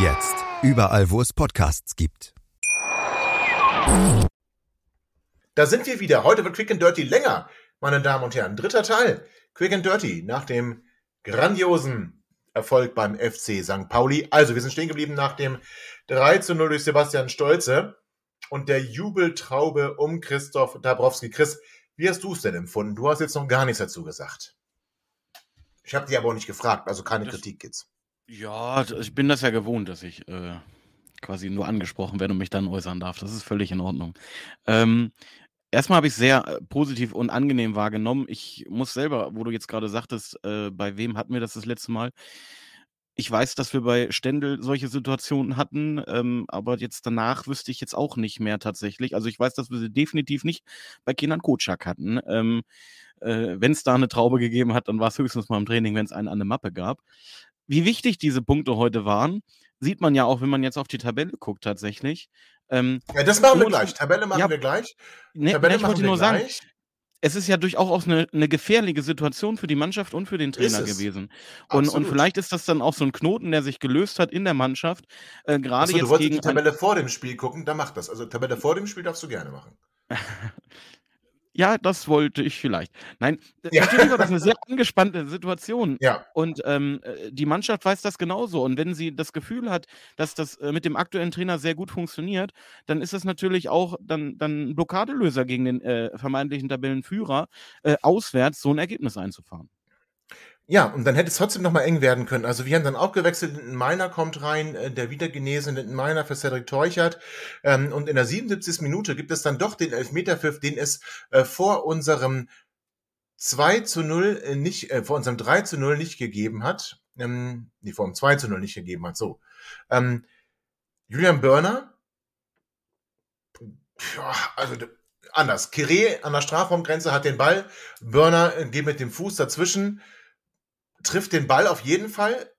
Jetzt. Überall, wo es Podcasts gibt. Da sind wir wieder. Heute wird Quick and Dirty länger, meine Damen und Herren. Dritter Teil. Quick and Dirty nach dem grandiosen Erfolg beim FC St. Pauli. Also, wir sind stehen geblieben nach dem 3 zu 0 durch Sebastian Stolze und der Jubeltraube um Christoph Dabrowski. Chris, wie hast du es denn empfunden? Du hast jetzt noch gar nichts dazu gesagt. Ich habe dich aber auch nicht gefragt, also keine das, Kritik jetzt. Ja, ich bin das ja gewohnt, dass ich äh, quasi nur angesprochen werde und mich dann äußern darf. Das ist völlig in Ordnung. Ähm, erstmal habe ich sehr äh, positiv und angenehm wahrgenommen. Ich muss selber, wo du jetzt gerade sagtest, äh, bei wem hatten wir das das letzte Mal? Ich weiß, dass wir bei Stendel solche Situationen hatten, ähm, aber jetzt danach wüsste ich jetzt auch nicht mehr tatsächlich. Also ich weiß, dass wir sie definitiv nicht bei Kenan Kocak hatten. Ähm, äh, wenn es da eine Traube gegeben hat, dann war es höchstens mal im Training, wenn es einen an der Mappe gab wie wichtig diese Punkte heute waren, sieht man ja auch, wenn man jetzt auf die Tabelle guckt tatsächlich. Ähm, ja, das machen wir gleich. Tabelle machen ja, wir gleich. Ne, Tabelle ne, ich wollte nur gleich. sagen, es ist ja durchaus eine, eine gefährliche Situation für die Mannschaft und für den Trainer gewesen. Und, und vielleicht ist das dann auch so ein Knoten, der sich gelöst hat in der Mannschaft. Äh, gerade jetzt du wolltest die Tabelle vor dem Spiel gucken, dann mach das. Also Tabelle vor dem Spiel darfst du gerne machen. Ja, das wollte ich vielleicht. Nein, ja. natürlich war das eine sehr angespannte Situation. Ja. Und ähm, äh, die Mannschaft weiß das genauso. Und wenn sie das Gefühl hat, dass das äh, mit dem aktuellen Trainer sehr gut funktioniert, dann ist das natürlich auch dann, dann ein Blockadelöser gegen den äh, vermeintlichen Tabellenführer, äh, auswärts so ein Ergebnis einzufahren. Ja, und dann hätte es trotzdem nochmal eng werden können. Also wir haben dann auch gewechselt, ein Meiner kommt rein, äh, der wieder genesene Meiner für Cedric Teuchert. Ähm, und in der 77. Minute gibt es dann doch den Elfmeterpfiff, den es äh, vor unserem 2 zu 0 äh, nicht, vor unserem 3 zu 0 nicht gegeben hat. Ähm, nee, vor dem 2 zu 0 nicht gegeben hat, so. Ähm, Julian Börner, ja, also anders. Kire an der Strafraumgrenze hat den Ball, Börner geht mit dem Fuß dazwischen, trifft den Ball auf jeden Fall,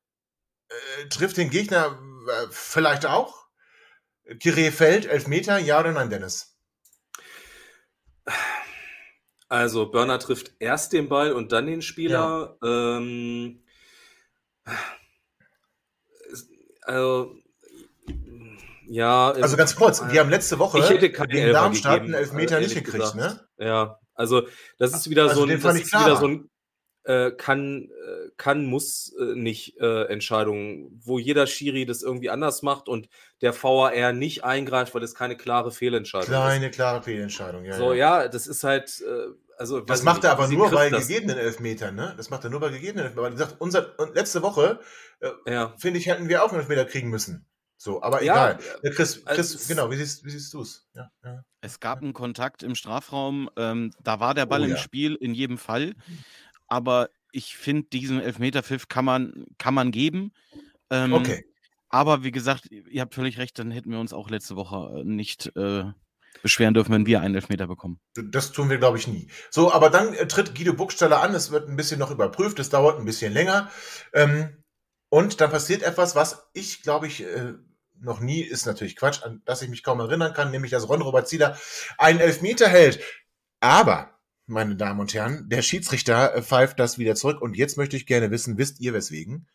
äh, trifft den Gegner äh, vielleicht auch. Kire fällt, Elfmeter, ja oder nein, Dennis? Also Burner trifft erst den Ball und dann den Spieler. Ja. Ähm, also, ja. Also ganz kurz, wir haben letzte Woche ich hätte gegen Darmstadt einen Elfmeter nicht gekriegt, gesagt. ne? Ja, Also, das ist wieder also so ein, das ist wieder so ein äh, kann, äh, kann, muss äh, nicht äh, Entscheidungen, wo jeder Schiri das irgendwie anders macht und der VAR nicht eingreift, weil das keine klare Fehlentscheidung Kleine, ist. Kleine, klare Fehlentscheidung, ja. So, ja, ja das ist halt, äh, also. Das macht er aber nur bei gegebenen Elfmetern, ne? Das macht er nur bei gegebenen Elfmetern. Aber gesagt, unser, letzte Woche, äh, ja. finde ich, hätten wir auch einen Elfmeter kriegen müssen. So, aber ja, egal. Chris, Chris also, genau, wie siehst, wie siehst du es? Ja, ja. Es gab einen Kontakt im Strafraum, ähm, da war der Ball oh, im Spiel in jedem Fall aber ich finde, diesen Elfmeterpfiff kann man, kann man geben. Ähm, okay. Aber wie gesagt, ihr habt völlig recht, dann hätten wir uns auch letzte Woche äh, nicht äh, beschweren dürfen, wenn wir einen Elfmeter bekommen. Das tun wir, glaube ich, nie. So, aber dann äh, tritt Guido Buchstaller an, es wird ein bisschen noch überprüft, es dauert ein bisschen länger. Ähm, und dann passiert etwas, was ich, glaube ich, äh, noch nie, ist natürlich Quatsch, an das ich mich kaum erinnern kann, nämlich dass Ron Robert Zieler einen Elfmeter hält. Aber meine Damen und Herren. Der Schiedsrichter äh, pfeift das wieder zurück. Und jetzt möchte ich gerne wissen, wisst ihr weswegen?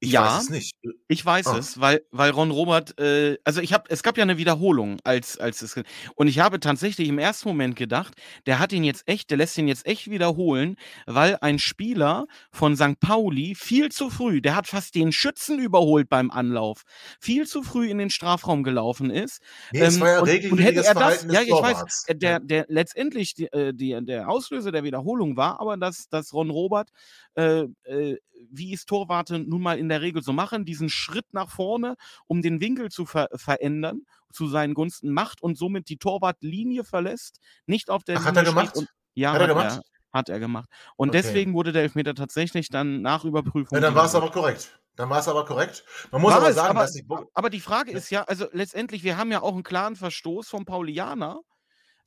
Ich ja, weiß es nicht. Ich weiß oh. es, weil, weil Ron Robert, äh, also ich habe, es gab ja eine Wiederholung, als, als es, und ich habe tatsächlich im ersten Moment gedacht, der hat ihn jetzt echt, der lässt ihn jetzt echt wiederholen, weil ein Spieler von St. Pauli viel zu früh, der hat fast den Schützen überholt beim Anlauf, viel zu früh in den Strafraum gelaufen ist. Nee, ähm, war ja und, und hätte er das, ja, ich weiß, der, der, der letztendlich die, äh, die, der Auslöser der Wiederholung war, aber dass, dass Ron Robert äh, äh, wie es Torwarte nun mal in der Regel so machen, diesen Schritt nach vorne, um den Winkel zu ver verändern, zu seinen Gunsten macht und somit die Torwartlinie verlässt, nicht auf der Ach, Linie. Hat er gemacht? Und, ja, hat, er gemacht? Er, hat er gemacht. Und okay. deswegen wurde der Elfmeter tatsächlich dann nach Überprüfung. Ja, dann war es aber korrekt. Dann war es aber korrekt. Man muss war aber sagen, aber, dass die. Aber die Frage ist ja, also letztendlich, wir haben ja auch einen klaren Verstoß vom Paulianer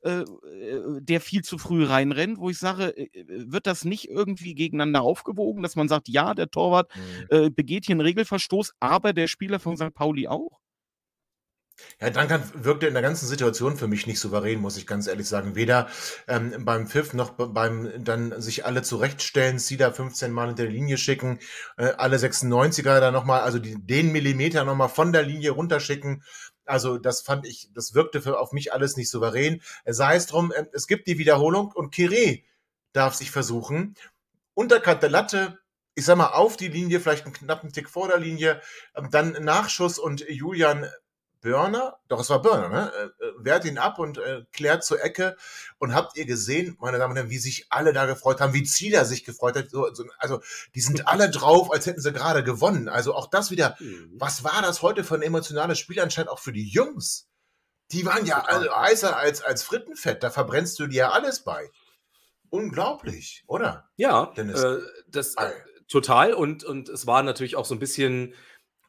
äh, äh, der viel zu früh reinrennt, wo ich sage, äh, wird das nicht irgendwie gegeneinander aufgewogen, dass man sagt, ja, der Torwart mhm. begeht hier einen Regelverstoß, aber der Spieler von St. Pauli auch? Ja, Duncan wirkte in der ganzen Situation für mich nicht souverän, muss ich ganz ehrlich sagen. Weder ähm, beim Pfiff noch beim dann sich alle zurechtstellen, Cedar 15 Mal hinter die Linie schicken, äh, alle 96er da nochmal, also die, den Millimeter nochmal von der Linie runterschicken. Also das fand ich, das wirkte für, auf mich alles nicht souverän. Sei es drum, äh, es gibt die Wiederholung und Kire darf sich versuchen. Unterkant der Latte, ich sag mal, auf die Linie, vielleicht einen knappen Tick vor der Linie, ähm, dann Nachschuss und Julian Börner, doch es war Börner, ne? Äh, äh, wehrt ihn ab und äh, klärt zur Ecke. Und habt ihr gesehen, meine Damen und Herren, wie sich alle da gefreut haben, wie Zieler sich gefreut hat. So, so, also die sind alle drauf, als hätten sie gerade gewonnen. Also auch das wieder, mhm. was war das heute für ein emotionales Spiel anscheinend auch für die Jungs? Die waren ja alle heißer als, als Frittenfett, da verbrennst du dir ja alles bei. Unglaublich, oder? Ja, äh, das äh, total. Und, und es war natürlich auch so ein bisschen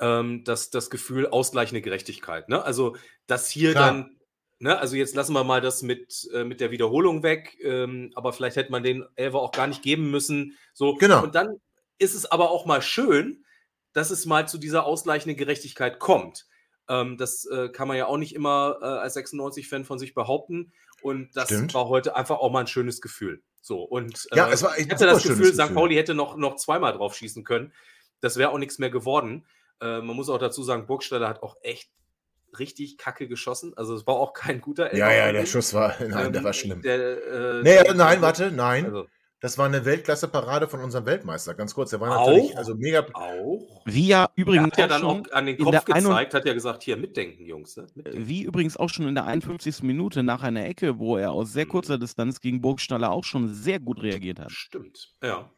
ähm, das, das Gefühl ausgleichende Gerechtigkeit. Ne? Also, dass hier Klar. dann, ne, also jetzt lassen wir mal das mit, äh, mit der Wiederholung weg, ähm, aber vielleicht hätte man den Elfer auch gar nicht geben müssen. So. Genau. Und dann ist es aber auch mal schön, dass es mal zu dieser ausgleichenden Gerechtigkeit kommt. Ähm, das äh, kann man ja auch nicht immer äh, als 96-Fan von sich behaupten. Und das Stimmt. war heute einfach auch mal ein schönes Gefühl. So, und ja, äh, es war ich hätte das Gefühl, St. Pauli hätte noch, noch zweimal drauf schießen können. Das wäre auch nichts mehr geworden. Äh, man muss auch dazu sagen, Burgstaller hat auch echt richtig kacke geschossen. Also es war auch kein guter Elfer. Ja, ja, der Schuss war, nein, ähm, der war schlimm. Der, äh, nee, der, nein, warte, nein. Also, das war eine Weltklasse-Parade von unserem Weltmeister. Ganz kurz, der war natürlich auch, also mega. Auch. Wie ja übrigens. Er hat ja dann auch an den Kopf gezeigt, hat ja gesagt: Hier, mitdenken, Jungs. Ne? Mitdenken. Wie übrigens auch schon in der 51. Minute nach einer Ecke, wo er aus sehr mhm. kurzer Distanz gegen Burgstaller auch schon sehr gut reagiert hat. Stimmt, ja.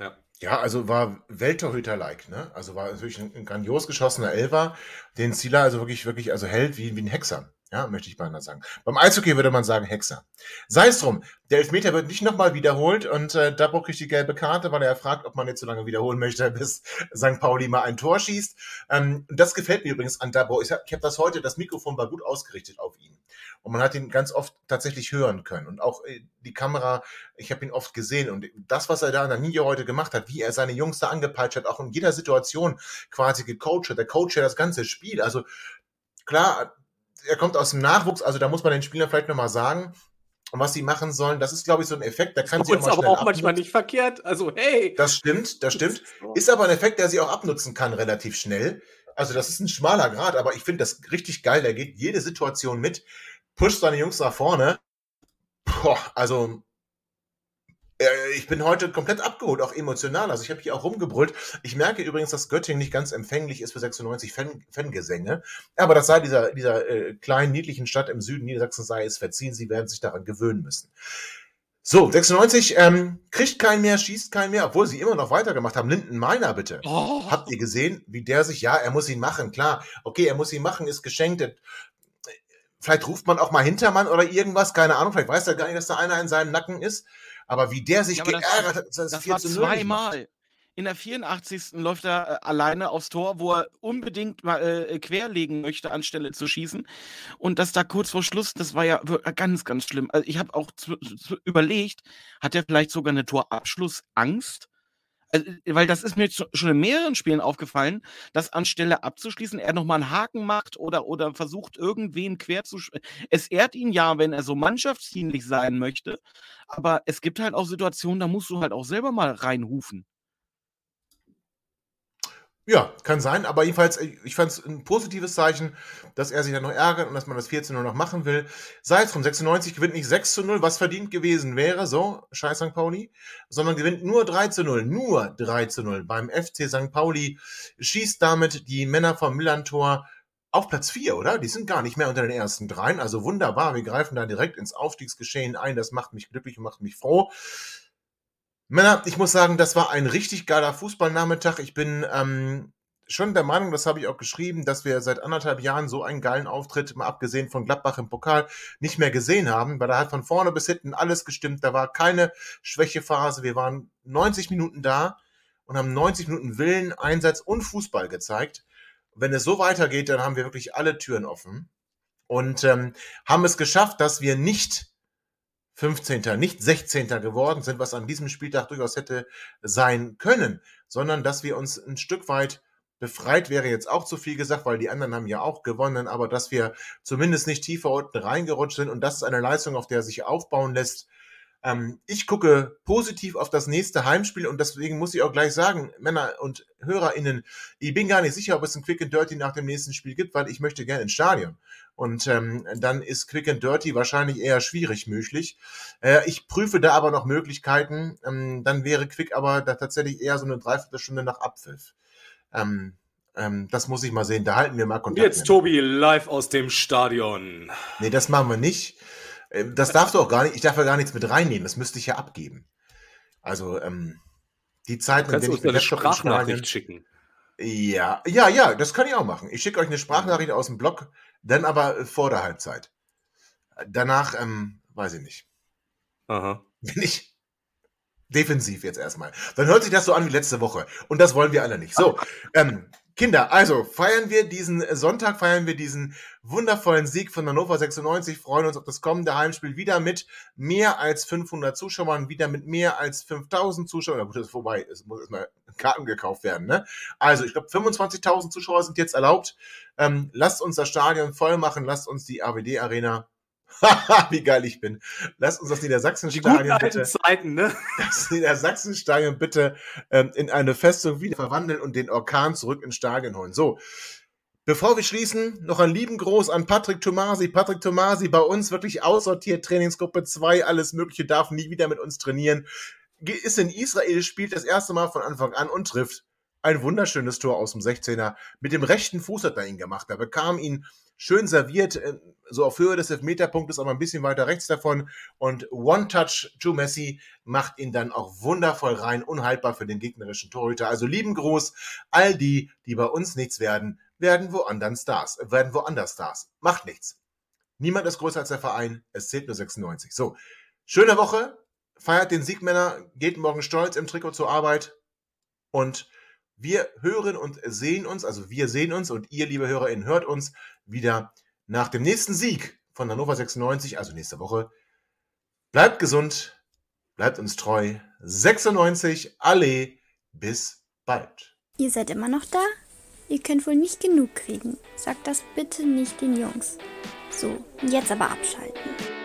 Ja. Ja, also war Welttorhüter-like, ne? Also war natürlich ein, ein grandios geschossener Elfer, den Zieler also wirklich, wirklich, also hält wie, wie ein Hexer. Ja, möchte ich beinahe sagen. Beim Eishockey würde man sagen Hexer. Sei es drum, der Elfmeter wird nicht nochmal wiederholt und äh, Dabro kriegt die gelbe Karte, weil er fragt, ob man jetzt so lange wiederholen möchte, bis St. Pauli mal ein Tor schießt. Ähm, das gefällt mir übrigens an Dabro. Ich habe hab das heute, das Mikrofon war gut ausgerichtet auf ihn. Und man hat ihn ganz oft tatsächlich hören können. Und auch äh, die Kamera, ich habe ihn oft gesehen. Und das, was er da an der Linie heute gemacht hat, wie er seine Jungs da angepeitscht hat, auch in jeder Situation quasi gecoacht hat, der Coach ja das ganze Spiel. Also klar, er kommt aus dem Nachwuchs, also da muss man den Spielern vielleicht nochmal sagen, was sie machen sollen. Das ist, glaube ich, so ein Effekt, da kann sie auch mal aber auch manchmal nicht verkehrt. Also, hey. Das stimmt, das stimmt. Ist aber ein Effekt, der sie auch abnutzen kann, relativ schnell. Also, das ist ein schmaler Grad, aber ich finde das richtig geil. Der geht jede Situation mit, pusht seine Jungs nach vorne. Boah, also, Äh, ich bin heute komplett abgeholt, auch emotional. Also ich habe hier auch rumgebrüllt. Ich merke übrigens, dass Göttingen nicht ganz empfänglich ist für 96 Fan Fangesänge. Aber das sei dieser, dieser äh, kleinen, niedlichen Stadt im Süden Niedersachsen sei es verziehen. Sie werden sich daran gewöhnen müssen. So, 96 ähm, kriegt keinen mehr, schießt keinen mehr, obwohl sie immer noch weitergemacht haben. Linden Meiner, bitte. Oh. Habt ihr gesehen, wie der sich, ja, er muss ihn machen, klar. Okay, er muss ihn machen, ist geschenkt. Vielleicht ruft man auch mal Hintermann oder irgendwas, keine Ahnung. Vielleicht weiß er gar nicht, dass da einer in seinem Nacken ist. Aber wie der sich ja, geärgert hat, das, das war zweimal. In der 84. läuft er äh, alleine aufs Tor, wo er unbedingt mal äh, querlegen möchte, anstelle zu schießen. Und das da kurz vor Schluss, das war ja ganz, ganz schlimm. Also ich habe auch überlegt, hat er vielleicht sogar eine Torabschlussangst? Also, äh, weil das ist mir schon in mehreren Spielen aufgefallen, dass anstelle abzuschließen, er nochmal einen Haken macht oder, oder versucht, irgendwen quer zu. Es ehrt ihn ja, wenn er so mannschaftsdienlich sein möchte, aber es gibt halt auch Situationen, da musst du halt auch selber mal reinrufen. Ja, kann sein, aber jedenfalls, ich fand es ein positives Zeichen, dass er sich dann noch ärgert und dass man das 14 0 noch machen will. Sei es drum, 96 gewinnt nicht 6 zu 0, was verdient gewesen wäre, so, scheiß St. Pauli, sondern gewinnt nur 3 zu 0, nur 3 zu 0 beim FC St. Pauli, schießt damit die Männer vom Millantor auf Platz 4, oder? Die sind gar nicht mehr unter den ersten dreien, also wunderbar, wir greifen da direkt ins Aufstiegsgeschehen ein, das macht mich glücklich und macht mich froh. Männer, ich muss sagen, das war ein richtig geiler Fußballnachmittag. Ich bin ähm, schon der Meinung, das habe ich auch geschrieben, dass wir seit anderthalb Jahren so einen geilen Auftritt, mal abgesehen von Gladbach im Pokal, nicht mehr gesehen haben, weil da hat von vorne bis hinten alles gestimmt. Da war keine Schwächephase. Wir waren 90 Minuten da und haben 90 Minuten Willen, Einsatz und Fußball gezeigt. Wenn es so weitergeht, dann haben wir wirklich alle Türen offen und ähm, haben es geschafft, dass wir nicht 15., nicht 16. geworden sind, was an diesem Spieltag durchaus hätte sein können, sondern dass wir uns ein Stück weit befreit wäre jetzt auch zu viel gesagt, weil die anderen haben ja auch gewonnen, aber dass wir zumindest nicht tiefer unten reingerutscht sind und das ist eine Leistung, auf der sich aufbauen lässt, ähm, ich gucke positiv auf das nächste Heimspiel und deswegen muss ich auch gleich sagen, Männer und HörerInnen, ich bin gar nicht sicher, ob es ein Quick and Dirty nach dem nächsten Spiel gibt, weil ich möchte gerne ins Stadion. Und ähm, dann ist Quick and Dirty wahrscheinlich eher schwierig möglich. Äh, ich prüfe da aber noch Möglichkeiten. Ähm, dann wäre Quick aber da tatsächlich eher so eine Dreiviertelstunde nach Abpfiff. Ähm, ähm, das muss ich mal sehen. Da halten wir mal Kontakt. Jetzt Tobi live aus dem Stadion. Nee, das machen wir nicht. Ähm, das darfst du auch gar nicht, ich darf ja gar nichts mit reinnehmen, das müsste ich ja abgeben. Also, ähm, die Zeiten, in denen ich eine Sprachnachricht schicken. Ja, ja, ja, das kann ich auch machen. Ich schicke euch eine Sprachnachricht aus dem Blog, dann aber vor der Halbzeit. Danach, ähm, weiß ich nicht. Aha. Bin ich defensiv jetzt erstmal. Dann hört sich das so an wie letzte Woche. Und das wollen wir alle nicht. So, ähm, Kinder, also feiern wir diesen Sonntag, feiern wir diesen wundervollen Sieg von Hannover 96, freuen uns auf das kommende Heimspiel wieder mit mehr als 500 Zuschauern, wieder mit mehr als 5000 Zuschauern. Gut, das ist vorbei, es muss erstmal Karten gekauft werden. Ne? Also, ich glaube, 25.000 Zuschauer sind jetzt erlaubt. Ähm, lasst uns das Stadion voll machen, lasst uns die AWD-Arena wie geil ich bin. Lass uns das Niedersachsenstadion bitte. Zeiten, ne? Das Niedersachsenstadion bitte ähm, in eine Festung wieder verwandeln und den Orkan zurück ins Stadion holen. So. Bevor wir schließen, noch einen lieben Gruß an Patrick Tomasi. Patrick Tomasi bei uns wirklich aussortiert, Trainingsgruppe 2, alles Mögliche, darf nie wieder mit uns trainieren. Ist in Israel, spielt das erste Mal von Anfang an und trifft ein wunderschönes Tor aus dem 16er. Mit dem rechten Fuß hat er ihn gemacht. Er bekam ihn schön serviert, äh, so auf Höhe des Elfmeterpunktes, aber ein bisschen weiter rechts davon. Und One-Touch to Messi macht ihn dann auch wundervoll rein, unhaltbar für den gegnerischen Torhüter. Also lieben Gruß, all die, die bei uns nichts werden, werden woanders Stars, werden woanders Stars. Macht nichts. Niemand ist größer als der Verein, es zählt nur 96. So, schöne Woche, feiert den Siegmänner, geht morgen stolz im Trikot zur Arbeit und wir hören und sehen uns, also wir sehen uns und ihr, liebe HörerInnen, hört uns wieder nach dem nächsten Sieg von Hannover 96, also nächste Woche. Bleibt gesund, bleibt uns treu. 96, alle, bis bald. Ihr seid immer noch da? Ihr könnt wohl nicht genug kriegen. Sagt das bitte nicht den Jungs. So, jetzt aber abschalten.